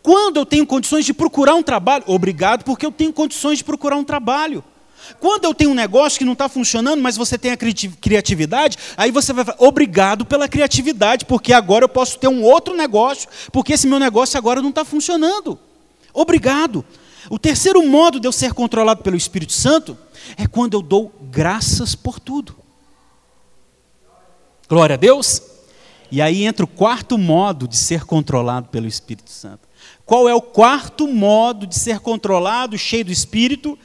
[SPEAKER 7] Quando eu tenho condições de procurar um trabalho, obrigado porque eu tenho condições de procurar um trabalho. Quando eu tenho um negócio que não está funcionando, mas você tem a criatividade, aí você vai falar, obrigado pela criatividade, porque agora eu posso ter um outro negócio, porque esse meu negócio agora não está funcionando. Obrigado. O terceiro modo de eu ser controlado pelo Espírito Santo é quando eu dou graças por tudo. Glória a Deus. E aí entra o quarto modo de ser controlado pelo Espírito Santo. Qual é o quarto modo de ser controlado, cheio do Espírito?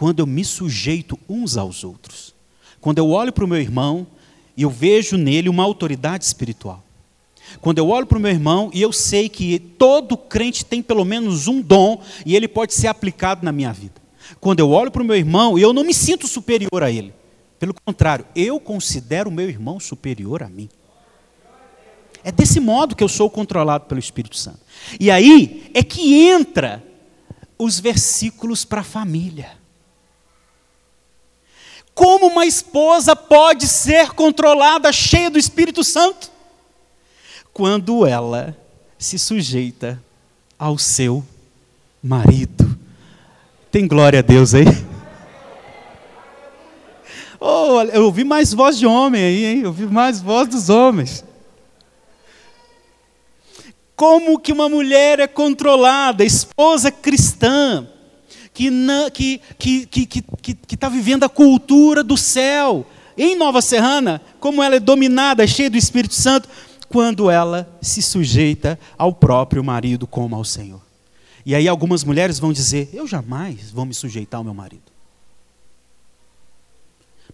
[SPEAKER 7] Quando eu me sujeito uns aos outros. Quando eu olho para o meu irmão e eu vejo nele uma autoridade espiritual. Quando eu olho para o meu irmão e eu sei que todo crente tem pelo menos um dom e ele pode ser aplicado na minha vida. Quando eu olho para o meu irmão e eu não me sinto superior a ele. Pelo contrário, eu considero o meu irmão superior a mim. É desse modo que eu sou controlado pelo Espírito Santo. E aí é que entra os versículos para a família. Como uma esposa pode ser controlada, cheia do Espírito Santo? Quando ela se sujeita ao seu marido. Tem glória a Deus aí? Oh, eu ouvi mais voz de homem aí, hein? Eu ouvi mais voz dos homens. Como que uma mulher é controlada, esposa cristã, que está que, que, que, que, que tá vivendo a cultura do céu, em Nova Serrana, como ela é dominada, cheia do Espírito Santo, quando ela se sujeita ao próprio marido como ao Senhor. E aí algumas mulheres vão dizer: Eu jamais vou me sujeitar ao meu marido.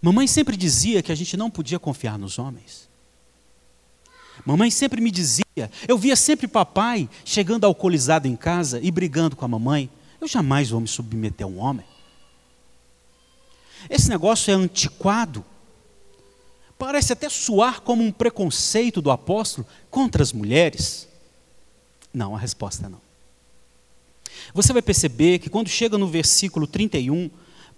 [SPEAKER 7] Mamãe sempre dizia que a gente não podia confiar nos homens. Mamãe sempre me dizia, eu via sempre papai chegando alcoolizado em casa e brigando com a mamãe. Eu jamais vou me submeter a um homem. Esse negócio é antiquado. Parece até soar como um preconceito do apóstolo contra as mulheres. Não, a resposta é não. Você vai perceber que quando chega no versículo 31,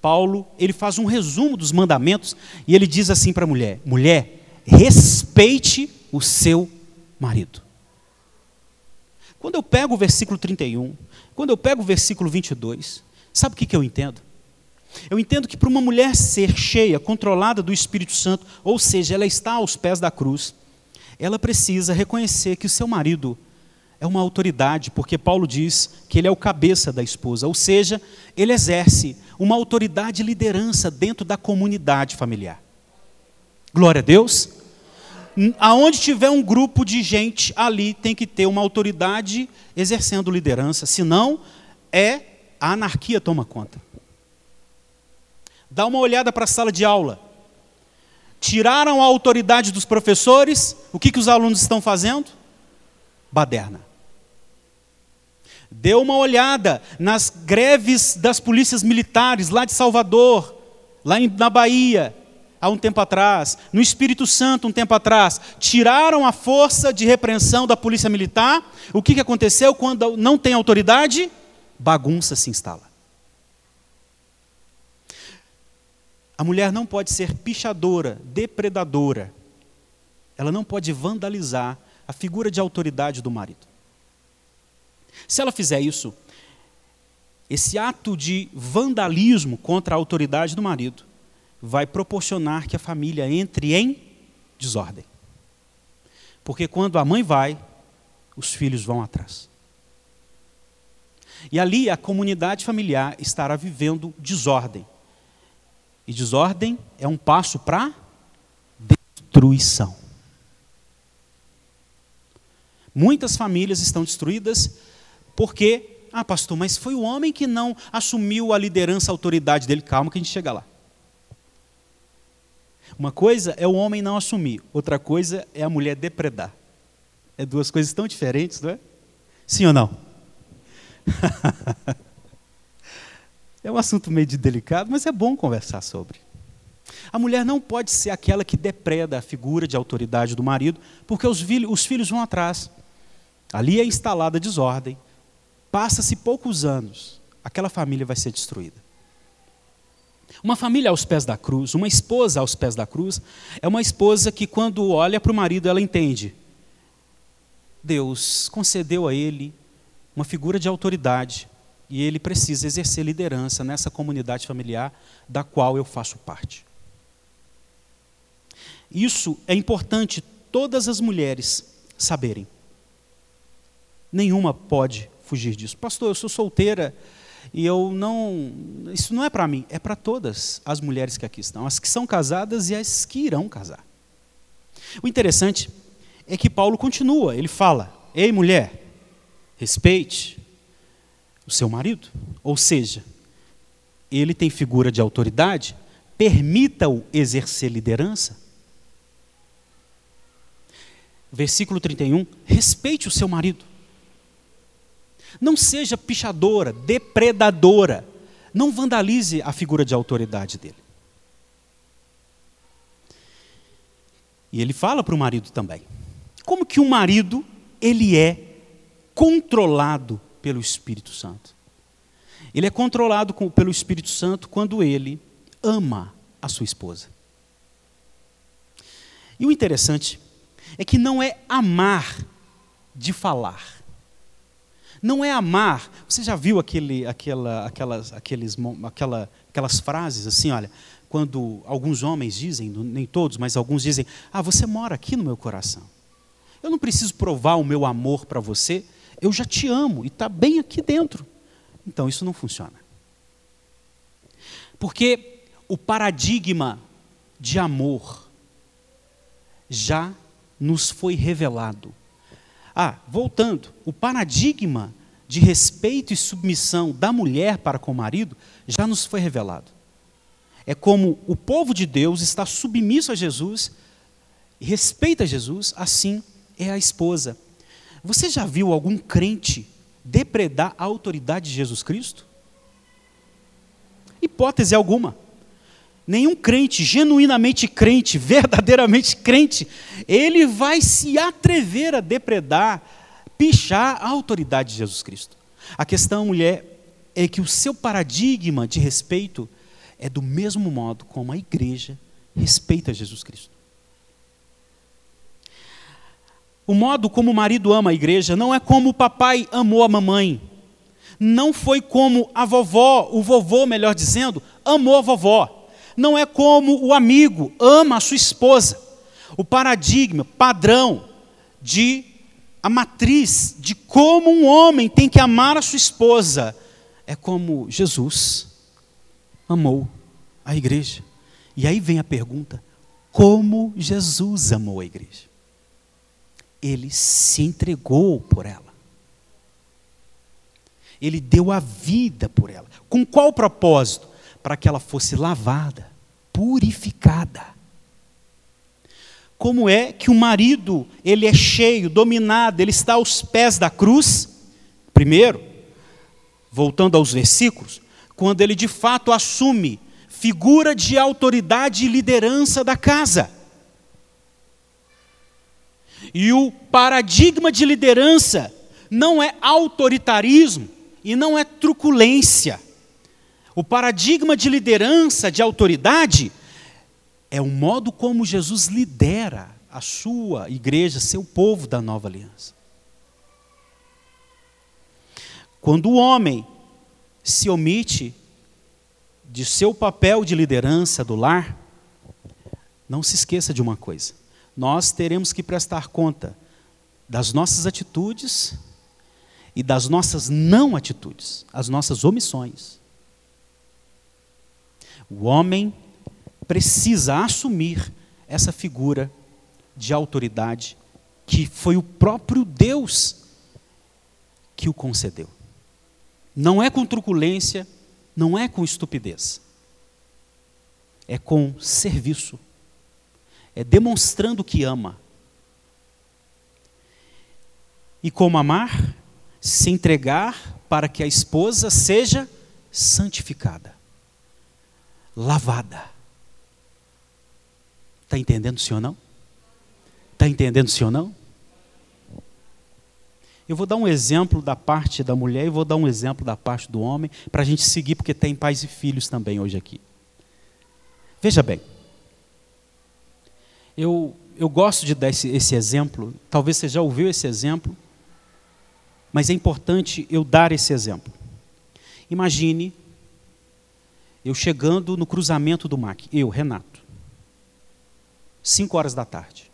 [SPEAKER 7] Paulo, ele faz um resumo dos mandamentos e ele diz assim para a mulher: mulher, respeite o seu marido. Quando eu pego o versículo 31, quando eu pego o versículo 22, sabe o que, que eu entendo? Eu entendo que para uma mulher ser cheia, controlada do Espírito Santo, ou seja, ela está aos pés da cruz, ela precisa reconhecer que o seu marido é uma autoridade, porque Paulo diz que ele é o cabeça da esposa, ou seja, ele exerce uma autoridade e liderança dentro da comunidade familiar. Glória a Deus. Aonde tiver um grupo de gente, ali tem que ter uma autoridade exercendo liderança, senão é a anarquia toma conta. Dá uma olhada para a sala de aula. Tiraram a autoridade dos professores, o que, que os alunos estão fazendo? Baderna. Dê uma olhada nas greves das polícias militares lá de Salvador, lá na Bahia, há um tempo atrás, no Espírito Santo, um tempo atrás. Tiraram a força de repreensão da polícia militar. O que, que aconteceu quando não tem autoridade? Bagunça se instala. A mulher não pode ser pichadora, depredadora. Ela não pode vandalizar a figura de autoridade do marido. Se ela fizer isso, esse ato de vandalismo contra a autoridade do marido vai proporcionar que a família entre em desordem. Porque quando a mãe vai, os filhos vão atrás. E ali a comunidade familiar estará vivendo desordem. E desordem é um passo para destruição. Muitas famílias estão destruídas porque Ah, pastor, mas foi o homem que não assumiu a liderança, a autoridade dele. Calma que a gente chega lá. Uma coisa é o homem não assumir, outra coisa é a mulher depredar. É duas coisas tão diferentes, não é? Sim ou não? é um assunto meio de delicado, mas é bom conversar sobre. A mulher não pode ser aquela que depreda a figura de autoridade do marido, porque os, os filhos vão atrás. Ali é instalada desordem. Passa-se poucos anos, aquela família vai ser destruída. Uma família aos pés da cruz, uma esposa aos pés da cruz, é uma esposa que, quando olha para o marido, ela entende. Deus concedeu a ele uma figura de autoridade e ele precisa exercer liderança nessa comunidade familiar da qual eu faço parte. Isso é importante todas as mulheres saberem. Nenhuma pode fugir disso. Pastor, eu sou solteira e eu não. Isso não é para mim, é para todas as mulheres que aqui estão, as que são casadas e as que irão casar. O interessante é que Paulo continua, ele fala: Ei, mulher, respeite o seu marido. Ou seja, ele tem figura de autoridade, permita-o exercer liderança. Versículo 31, respeite o seu marido. Não seja pichadora, depredadora. Não vandalize a figura de autoridade dele. E ele fala para o marido também. Como que um marido, ele é controlado pelo Espírito Santo? Ele é controlado com, pelo Espírito Santo quando ele ama a sua esposa. E o interessante é que não é amar de falar. Não é amar. Você já viu aquele, aquela, aquelas, aqueles, aquela, aquelas frases assim, olha, quando alguns homens dizem, nem todos, mas alguns dizem: Ah, você mora aqui no meu coração. Eu não preciso provar o meu amor para você, eu já te amo e está bem aqui dentro. Então isso não funciona. Porque o paradigma de amor já nos foi revelado. Ah, voltando, o paradigma de respeito e submissão da mulher para com o marido já nos foi revelado. É como o povo de Deus está submisso a Jesus, respeita Jesus, assim é a esposa. Você já viu algum crente depredar a autoridade de Jesus Cristo? Hipótese alguma. Nenhum crente, genuinamente crente, verdadeiramente crente, ele vai se atrever a depredar, pichar a autoridade de Jesus Cristo. A questão, mulher, é que o seu paradigma de respeito é do mesmo modo como a igreja respeita Jesus Cristo. O modo como o marido ama a igreja não é como o papai amou a mamãe. Não foi como a vovó, o vovô, melhor dizendo, amou a vovó não é como o amigo ama a sua esposa. O paradigma, padrão de a matriz de como um homem tem que amar a sua esposa é como Jesus amou a igreja. E aí vem a pergunta: como Jesus amou a igreja? Ele se entregou por ela. Ele deu a vida por ela. Com qual propósito? Para que ela fosse lavada, purificada. Como é que o marido, ele é cheio, dominado, ele está aos pés da cruz? Primeiro, voltando aos versículos, quando ele de fato assume figura de autoridade e liderança da casa. E o paradigma de liderança não é autoritarismo e não é truculência. O paradigma de liderança, de autoridade, é o modo como Jesus lidera a sua igreja, seu povo da nova aliança. Quando o homem se omite de seu papel de liderança do lar, não se esqueça de uma coisa: nós teremos que prestar conta das nossas atitudes e das nossas não atitudes, as nossas omissões. O homem precisa assumir essa figura de autoridade que foi o próprio Deus que o concedeu. Não é com truculência, não é com estupidez. É com serviço. É demonstrando que ama. E como amar? Se entregar para que a esposa seja santificada, lavada. Está entendendo sim ou não? Está entendendo sim ou não? Eu vou dar um exemplo da parte da mulher e vou dar um exemplo da parte do homem, para a gente seguir, porque tem pais e filhos também hoje aqui. Veja bem, eu, eu gosto de dar esse, esse exemplo, talvez você já ouviu esse exemplo, mas é importante eu dar esse exemplo. Imagine eu chegando no cruzamento do MAC, eu, Renato, 5 horas da tarde.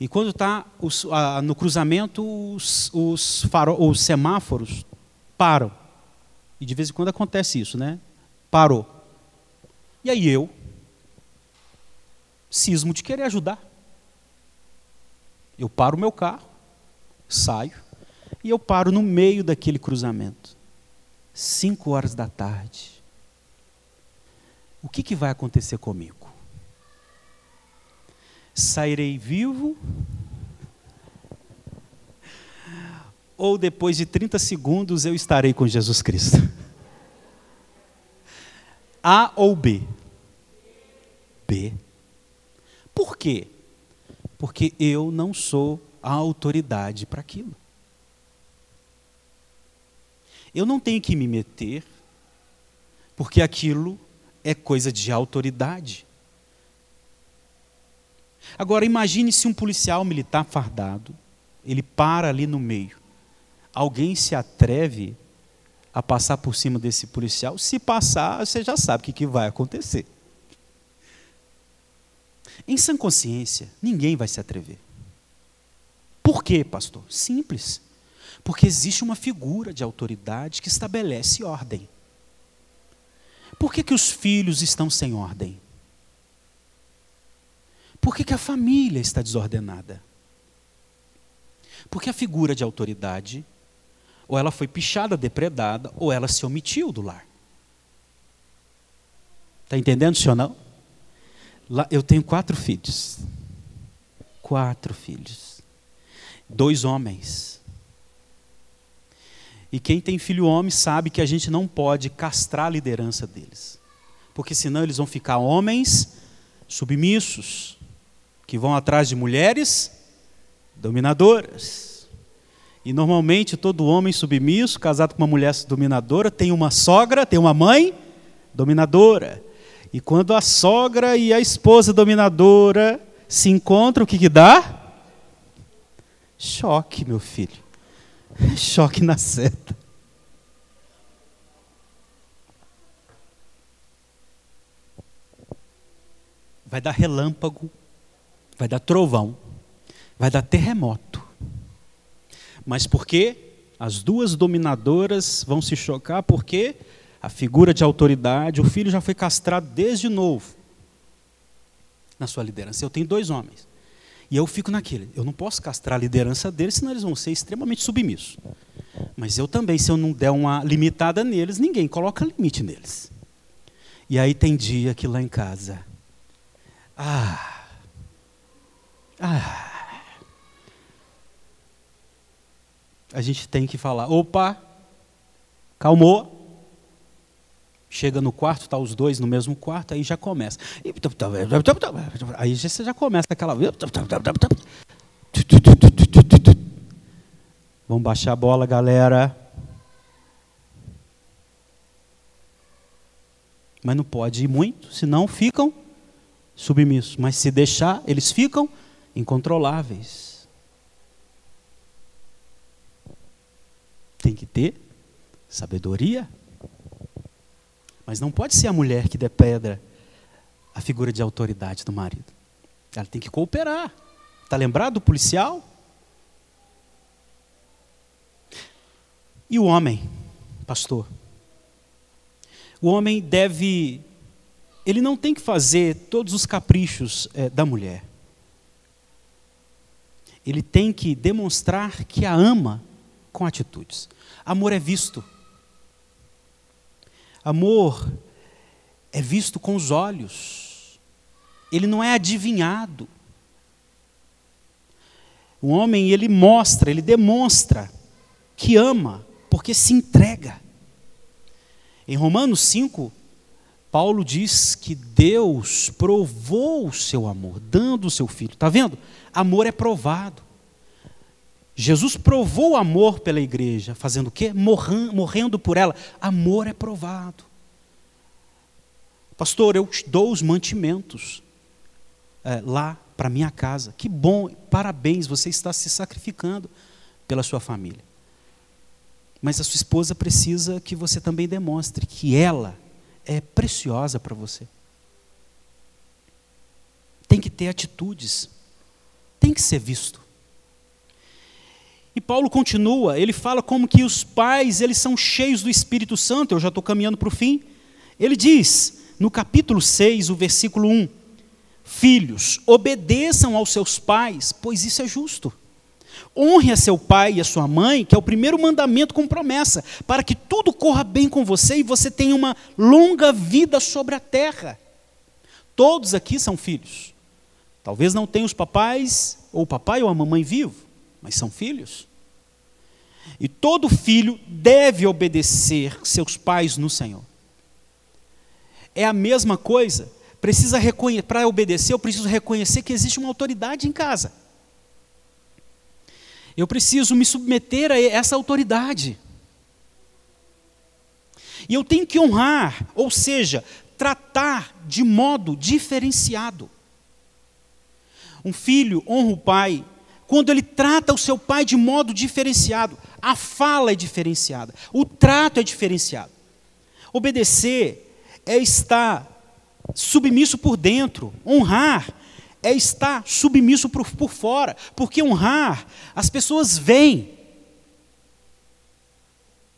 [SPEAKER 7] E quando está no cruzamento, os, os, faro, os semáforos param. E de vez em quando acontece isso, né? Parou. E aí eu, cismo de querer ajudar. Eu paro o meu carro, saio, e eu paro no meio daquele cruzamento. Cinco horas da tarde. O que, que vai acontecer comigo? Sairei vivo? Ou depois de 30 segundos eu estarei com Jesus Cristo? A ou B? B. Por quê? Porque eu não sou a autoridade para aquilo. Eu não tenho que me meter, porque aquilo é coisa de autoridade. Agora imagine se um policial militar fardado, ele para ali no meio. Alguém se atreve a passar por cima desse policial? Se passar, você já sabe o que, vai acontecer. Em sã consciência, ninguém vai se atrever. Por quê, pastor? Simples. Porque existe uma figura de autoridade que estabelece ordem. Por que, que os filhos estão sem ordem? Por que, que a família está desordenada? Porque a figura de autoridade, ou ela foi pichada, depredada, ou ela se omitiu do lar. Está entendendo, senhor não? Lá, eu tenho quatro filhos. Quatro filhos dois homens. E quem tem filho homem sabe que a gente não pode castrar a liderança deles. Porque senão eles vão ficar homens submissos, que vão atrás de mulheres dominadoras. E normalmente todo homem submisso, casado com uma mulher dominadora, tem uma sogra, tem uma mãe dominadora. E quando a sogra e a esposa dominadora se encontram, o que, que dá? Choque, meu filho. Choque na seta. Vai dar relâmpago, vai dar trovão, vai dar terremoto. Mas por quê? As duas dominadoras vão se chocar porque a figura de autoridade, o filho já foi castrado desde novo na sua liderança. Eu tenho dois homens. E eu fico naquele, eu não posso castrar a liderança deles, senão eles vão ser extremamente submissos. Mas eu também, se eu não der uma limitada neles, ninguém coloca limite neles. E aí tem dia que lá em casa, ah, ah, a gente tem que falar, opa, calmou, Chega no quarto, tá os dois no mesmo quarto, aí já começa. Aí você já começa aquela. Vamos baixar a bola, galera. Mas não pode ir muito, senão ficam submissos. Mas se deixar, eles ficam incontroláveis. Tem que ter sabedoria. Mas não pode ser a mulher que depedra a figura de autoridade do marido. Ela tem que cooperar. Está lembrado do policial? E o homem, pastor? O homem deve. Ele não tem que fazer todos os caprichos é, da mulher. Ele tem que demonstrar que a ama com atitudes. Amor é visto. Amor é visto com os olhos. Ele não é adivinhado. O homem, ele mostra, ele demonstra que ama, porque se entrega. Em Romanos 5, Paulo diz que Deus provou o seu amor, dando o seu filho. Está vendo? Amor é provado. Jesus provou amor pela igreja, fazendo o quê? Morrendo por ela. Amor é provado. Pastor, eu te dou os mantimentos é, lá para minha casa. Que bom, parabéns, você está se sacrificando pela sua família. Mas a sua esposa precisa que você também demonstre que ela é preciosa para você. Tem que ter atitudes, tem que ser visto. E Paulo continua, ele fala como que os pais, eles são cheios do Espírito Santo, eu já estou caminhando para o fim. Ele diz, no capítulo 6, o versículo 1, Filhos, obedeçam aos seus pais, pois isso é justo. Honre a seu pai e a sua mãe, que é o primeiro mandamento com promessa, para que tudo corra bem com você e você tenha uma longa vida sobre a terra. Todos aqui são filhos. Talvez não tenham os papais, ou o papai ou a mamãe vivo, mas são filhos. E todo filho deve obedecer seus pais no Senhor. É a mesma coisa. Precisa para obedecer, eu preciso reconhecer que existe uma autoridade em casa. Eu preciso me submeter a essa autoridade. E eu tenho que honrar, ou seja, tratar de modo diferenciado. Um filho honra o pai quando ele trata o seu pai de modo diferenciado. A fala é diferenciada, o trato é diferenciado. Obedecer é estar submisso por dentro, honrar é estar submisso por, por fora, porque honrar, as pessoas veem.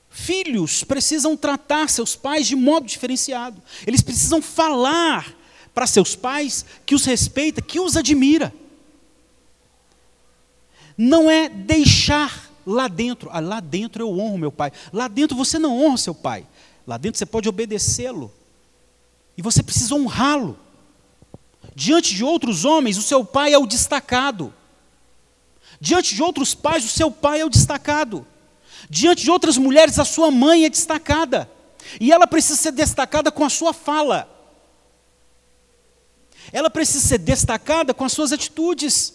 [SPEAKER 7] Filhos precisam tratar seus pais de modo diferenciado, eles precisam falar para seus pais que os respeita, que os admira. Não é deixar lá dentro, ah, lá dentro eu honro meu pai, lá dentro você não honra seu pai, lá dentro você pode obedecê-lo, e você precisa honrá-lo. Diante de outros homens, o seu pai é o destacado. Diante de outros pais, o seu pai é o destacado. Diante de outras mulheres, a sua mãe é destacada. E ela precisa ser destacada com a sua fala. Ela precisa ser destacada com as suas atitudes.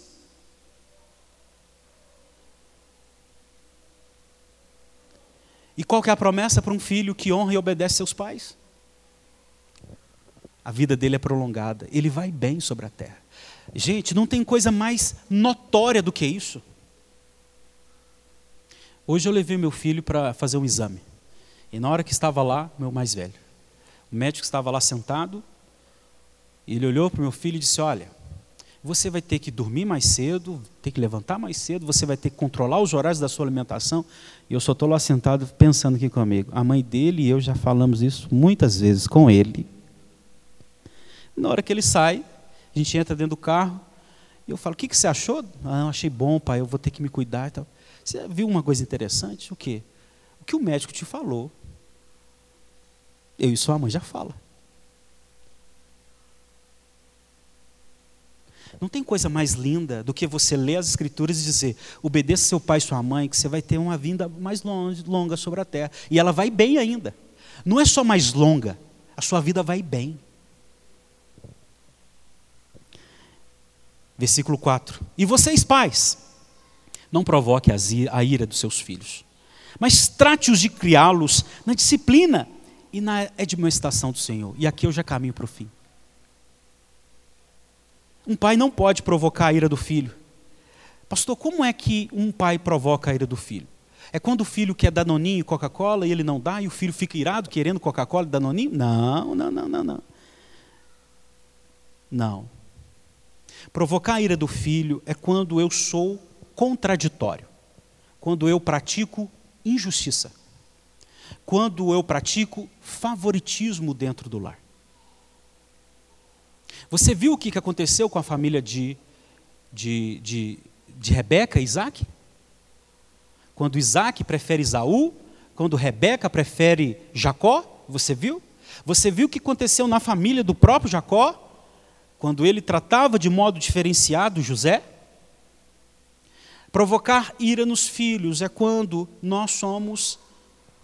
[SPEAKER 7] E qual que é a promessa para um filho que honra e obedece seus pais? a vida dele é prolongada, ele vai bem sobre a terra. Gente, não tem coisa mais notória do que isso. Hoje eu levei meu filho para fazer um exame. E na hora que estava lá, meu mais velho, o médico estava lá sentado, e ele olhou para o meu filho e disse: Olha, você vai ter que dormir mais cedo, ter que levantar mais cedo, você vai ter que controlar os horários da sua alimentação. E eu só estou lá sentado pensando aqui comigo. A mãe dele e eu já falamos isso muitas vezes com ele. Na hora que ele sai, a gente entra dentro do carro, e eu falo, o que, que você achou? Ah, achei bom, pai, eu vou ter que me cuidar e tal. Você viu uma coisa interessante? O quê? O que o médico te falou. Eu e sua mãe já fala. Não tem coisa mais linda do que você ler as escrituras e dizer: obedeça seu pai e sua mãe, que você vai ter uma vinda mais longe, longa sobre a terra. E ela vai bem ainda. Não é só mais longa, a sua vida vai bem. Versículo 4. E vocês, pais, não provoquem a ira dos seus filhos, mas trate-os de criá-los na disciplina e na admoestação do Senhor. E aqui eu já caminho para o fim. Um pai não pode provocar a ira do filho. Pastor, como é que um pai provoca a ira do filho? É quando o filho quer danoninho e Coca-Cola e ele não dá, e o filho fica irado querendo Coca-Cola e danoninho? Não, não, não, não, não. Não. Provocar a ira do filho é quando eu sou contraditório, quando eu pratico injustiça, quando eu pratico favoritismo dentro do lar. Você viu o que aconteceu com a família de, de, de, de Rebeca e Isaac? Quando Isaac prefere Isaú, quando Rebeca prefere Jacó, você viu? Você viu o que aconteceu na família do próprio Jacó, quando ele tratava de modo diferenciado José? Provocar ira nos filhos é quando nós somos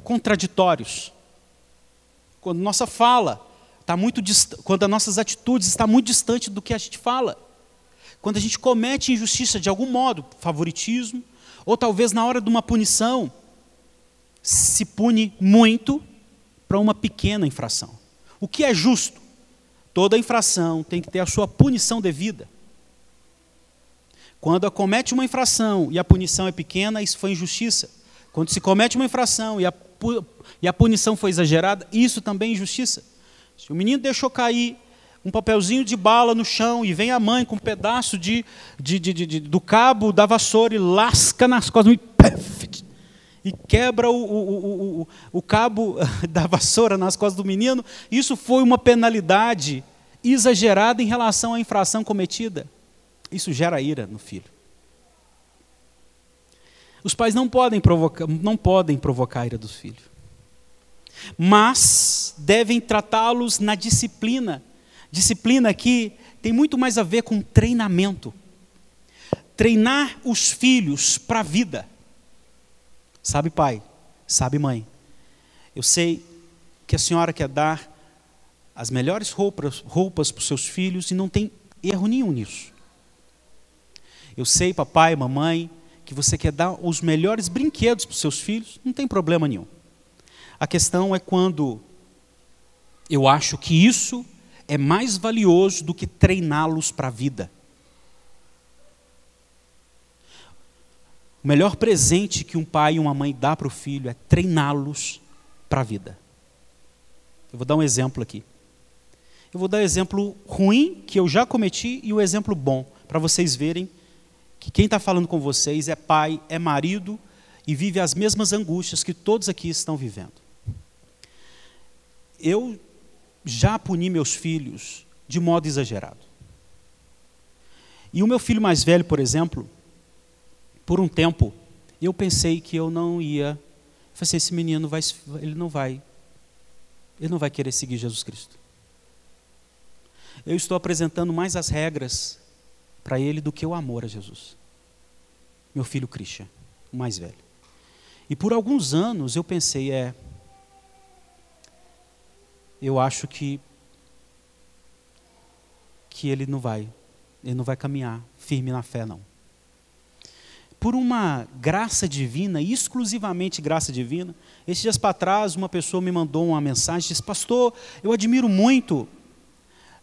[SPEAKER 7] contraditórios. Quando nossa fala está muito quando as nossas atitudes estão muito distantes do que a gente fala. Quando a gente comete injustiça de algum modo, favoritismo, ou talvez na hora de uma punição, se pune muito para uma pequena infração. O que é justo? Toda infração tem que ter a sua punição devida. Quando comete uma infração e a punição é pequena, isso foi injustiça. Quando se comete uma infração e a, e a punição foi exagerada, isso também é injustiça. Se o menino deixou cair um papelzinho de bala no chão e vem a mãe com um pedaço de, de, de, de do cabo da vassoura e lasca nas costas e, e quebra o, o, o, o cabo da vassoura nas costas do menino, isso foi uma penalidade exagerada em relação à infração cometida. Isso gera ira no filho. Os pais não podem provocar, não podem provocar a ira dos filhos. Mas devem tratá-los na disciplina. Disciplina aqui tem muito mais a ver com treinamento. Treinar os filhos para a vida. Sabe, pai? Sabe, mãe? Eu sei que a senhora quer dar as melhores roupas, roupas para os seus filhos e não tem erro nenhum nisso. Eu sei, papai, mamãe, que você quer dar os melhores brinquedos para os seus filhos, não tem problema nenhum. A questão é quando eu acho que isso é mais valioso do que treiná-los para a vida. O melhor presente que um pai e uma mãe dá para o filho é treiná-los para a vida. Eu vou dar um exemplo aqui. Eu vou dar o exemplo ruim que eu já cometi e o exemplo bom, para vocês verem que quem está falando com vocês é pai, é marido e vive as mesmas angústias que todos aqui estão vivendo. Eu já puni meus filhos de modo exagerado. E o meu filho mais velho, por exemplo, por um tempo, eu pensei que eu não ia. Eu falei assim, esse menino vai, ele não vai, ele não vai querer seguir Jesus Cristo. Eu estou apresentando mais as regras para ele do que o amor a Jesus. Meu filho Christian, o mais velho. E por alguns anos eu pensei, é, eu acho que que ele não vai, ele não vai caminhar firme na fé não. Por uma graça divina, exclusivamente graça divina, esses dias para trás uma pessoa me mandou uma mensagem, disse: "Pastor, eu admiro muito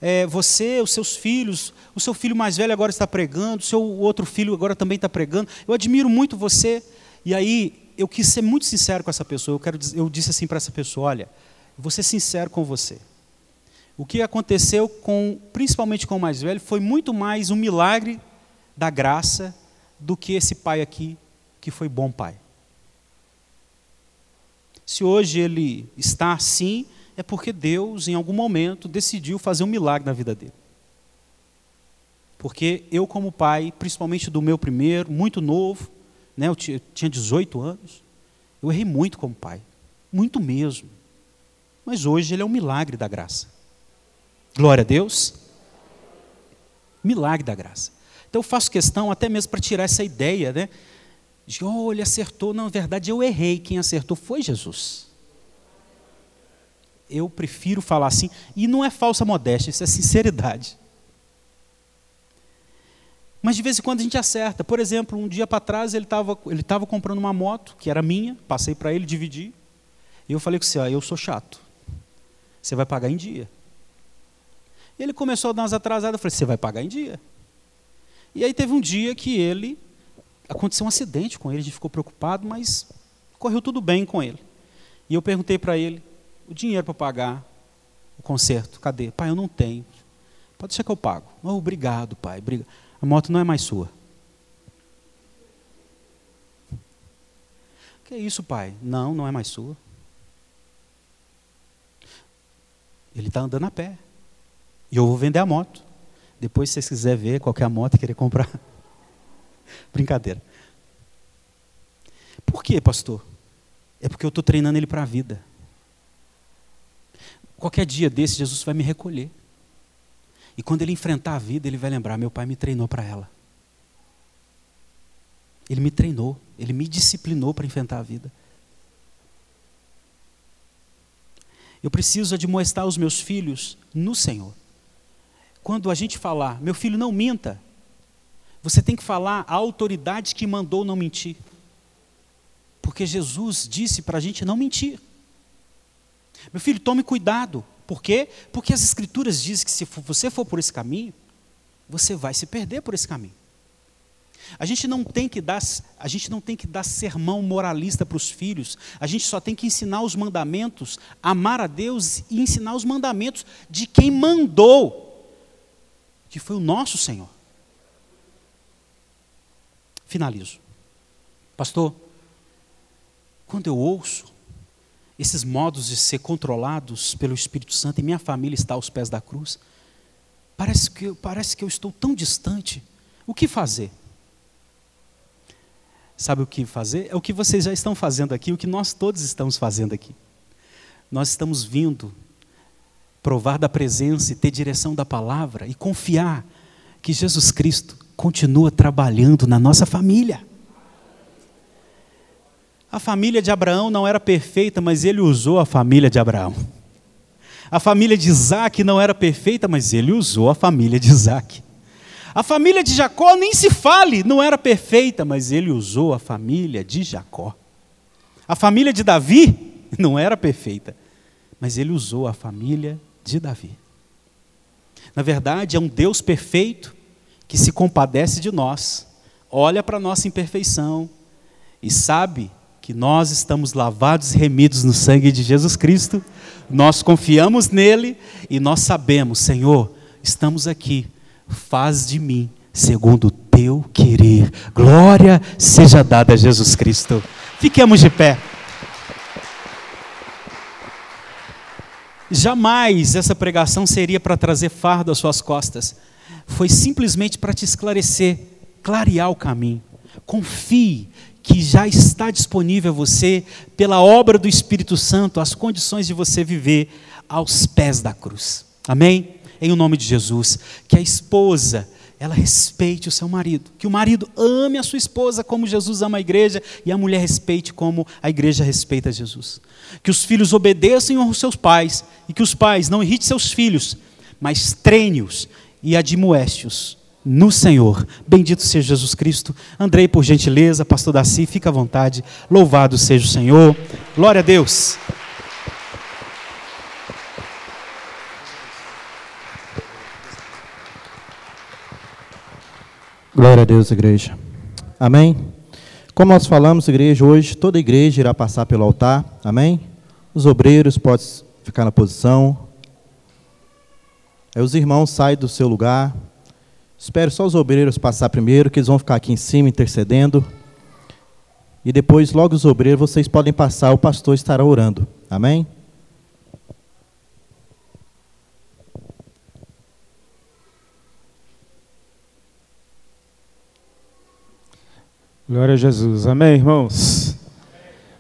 [SPEAKER 7] é, você, os seus filhos, o seu filho mais velho agora está pregando, o seu outro filho agora também está pregando. Eu admiro muito você. E aí, eu quis ser muito sincero com essa pessoa. Eu, quero, eu disse assim para essa pessoa: olha, vou ser sincero com você. O que aconteceu com, principalmente com o mais velho, foi muito mais um milagre da graça do que esse pai aqui, que foi bom pai. Se hoje ele está assim, é porque Deus, em algum momento, decidiu fazer um milagre na vida dele. Porque eu, como pai, principalmente do meu primeiro, muito novo, né, eu tinha 18 anos, eu errei muito como pai. Muito mesmo. Mas hoje ele é um milagre da graça. Glória a Deus. Milagre da graça. Então eu faço questão até mesmo para tirar essa ideia, né? De, oh, ele acertou. Não, na verdade eu errei. Quem acertou foi Jesus eu prefiro falar assim, e não é falsa modéstia, isso é sinceridade. Mas de vez em quando a gente acerta. Por exemplo, um dia para trás ele estava ele tava comprando uma moto, que era minha, passei para ele, dividi. E eu falei com você, ó, eu sou chato. Você vai pagar em dia. E ele começou a dar umas atrasadas, eu falei, você vai pagar em dia. E aí teve um dia que ele, aconteceu um acidente com ele, a gente ficou preocupado, mas correu tudo bem com ele. E eu perguntei para ele, o dinheiro para pagar o conserto, cadê? Pai, eu não tenho. Pode deixar que eu pago. Oh, obrigado, pai. A moto não é mais sua. Que é isso, pai? Não, não é mais sua. Ele está andando a pé. E eu vou vender a moto. Depois, se vocês quiserem ver qualquer moto e querer comprar. Brincadeira. Por quê, pastor? É porque eu estou treinando ele para a vida. Qualquer dia desse, Jesus vai me recolher. E quando ele enfrentar a vida, ele vai lembrar: meu pai me treinou para ela. Ele me treinou, ele me disciplinou para enfrentar a vida. Eu preciso admoestar os meus filhos no Senhor. Quando a gente falar, meu filho, não minta, você tem que falar a autoridade que mandou não mentir. Porque Jesus disse para a gente não mentir. Meu filho, tome cuidado. Por quê? Porque as Escrituras dizem que se você for por esse caminho, você vai se perder por esse caminho. A gente não tem que dar, a gente não tem que dar sermão moralista para os filhos. A gente só tem que ensinar os mandamentos, amar a Deus e ensinar os mandamentos de quem mandou, que foi o nosso Senhor. Finalizo. Pastor, quando eu ouço esses modos de ser controlados pelo Espírito Santo e minha família está aos pés da cruz, parece que, parece que eu estou tão distante. O que fazer? Sabe o que fazer? É o que vocês já estão fazendo aqui, o que nós todos estamos fazendo aqui. Nós estamos vindo provar da presença e ter direção da palavra e confiar que Jesus Cristo continua trabalhando na nossa família. A família de Abraão não era perfeita, mas ele usou a família de Abraão. A família de Isaac não era perfeita, mas ele usou a família de Isaac. A família de Jacó nem se fale, não era perfeita, mas ele usou a família de Jacó. A família de Davi não era perfeita, mas ele usou a família de Davi. Na verdade, é um Deus perfeito que se compadece de nós, olha para a nossa imperfeição e sabe que nós estamos lavados e remidos no sangue de Jesus Cristo, nós confiamos nele e nós sabemos, Senhor, estamos aqui, faz de mim segundo o teu querer. Glória seja dada a Jesus Cristo. Fiquemos de pé. Jamais essa pregação seria para trazer fardo às suas costas. Foi simplesmente para te esclarecer, clarear o caminho. Confie que já está disponível a você, pela obra do Espírito Santo, as condições de você viver aos pés da cruz. Amém? Em o nome de Jesus. Que a esposa, ela respeite o seu marido. Que o marido ame a sua esposa como Jesus ama a igreja e a mulher respeite como a igreja respeita Jesus. Que os filhos obedeçam aos seus pais e que os pais não irritem seus filhos, mas treine-os e admoeste-os no Senhor. Bendito seja Jesus Cristo. Andrei, por gentileza, pastor Daci, fica à vontade. Louvado seja o Senhor. Glória a Deus.
[SPEAKER 4] Glória a Deus, igreja. Amém? Como nós falamos, igreja, hoje toda igreja irá passar pelo altar. Amém? Os obreiros podem ficar na posição. Aí os irmãos saem do seu lugar. Espero só os obreiros passar primeiro, que eles vão ficar aqui em cima intercedendo. E depois, logo os obreiros, vocês podem passar, o pastor estará orando. Amém?
[SPEAKER 6] Glória a Jesus. Amém, irmãos?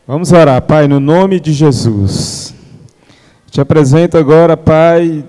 [SPEAKER 6] Vamos orar, Pai, no nome de Jesus. Te apresento agora, Pai,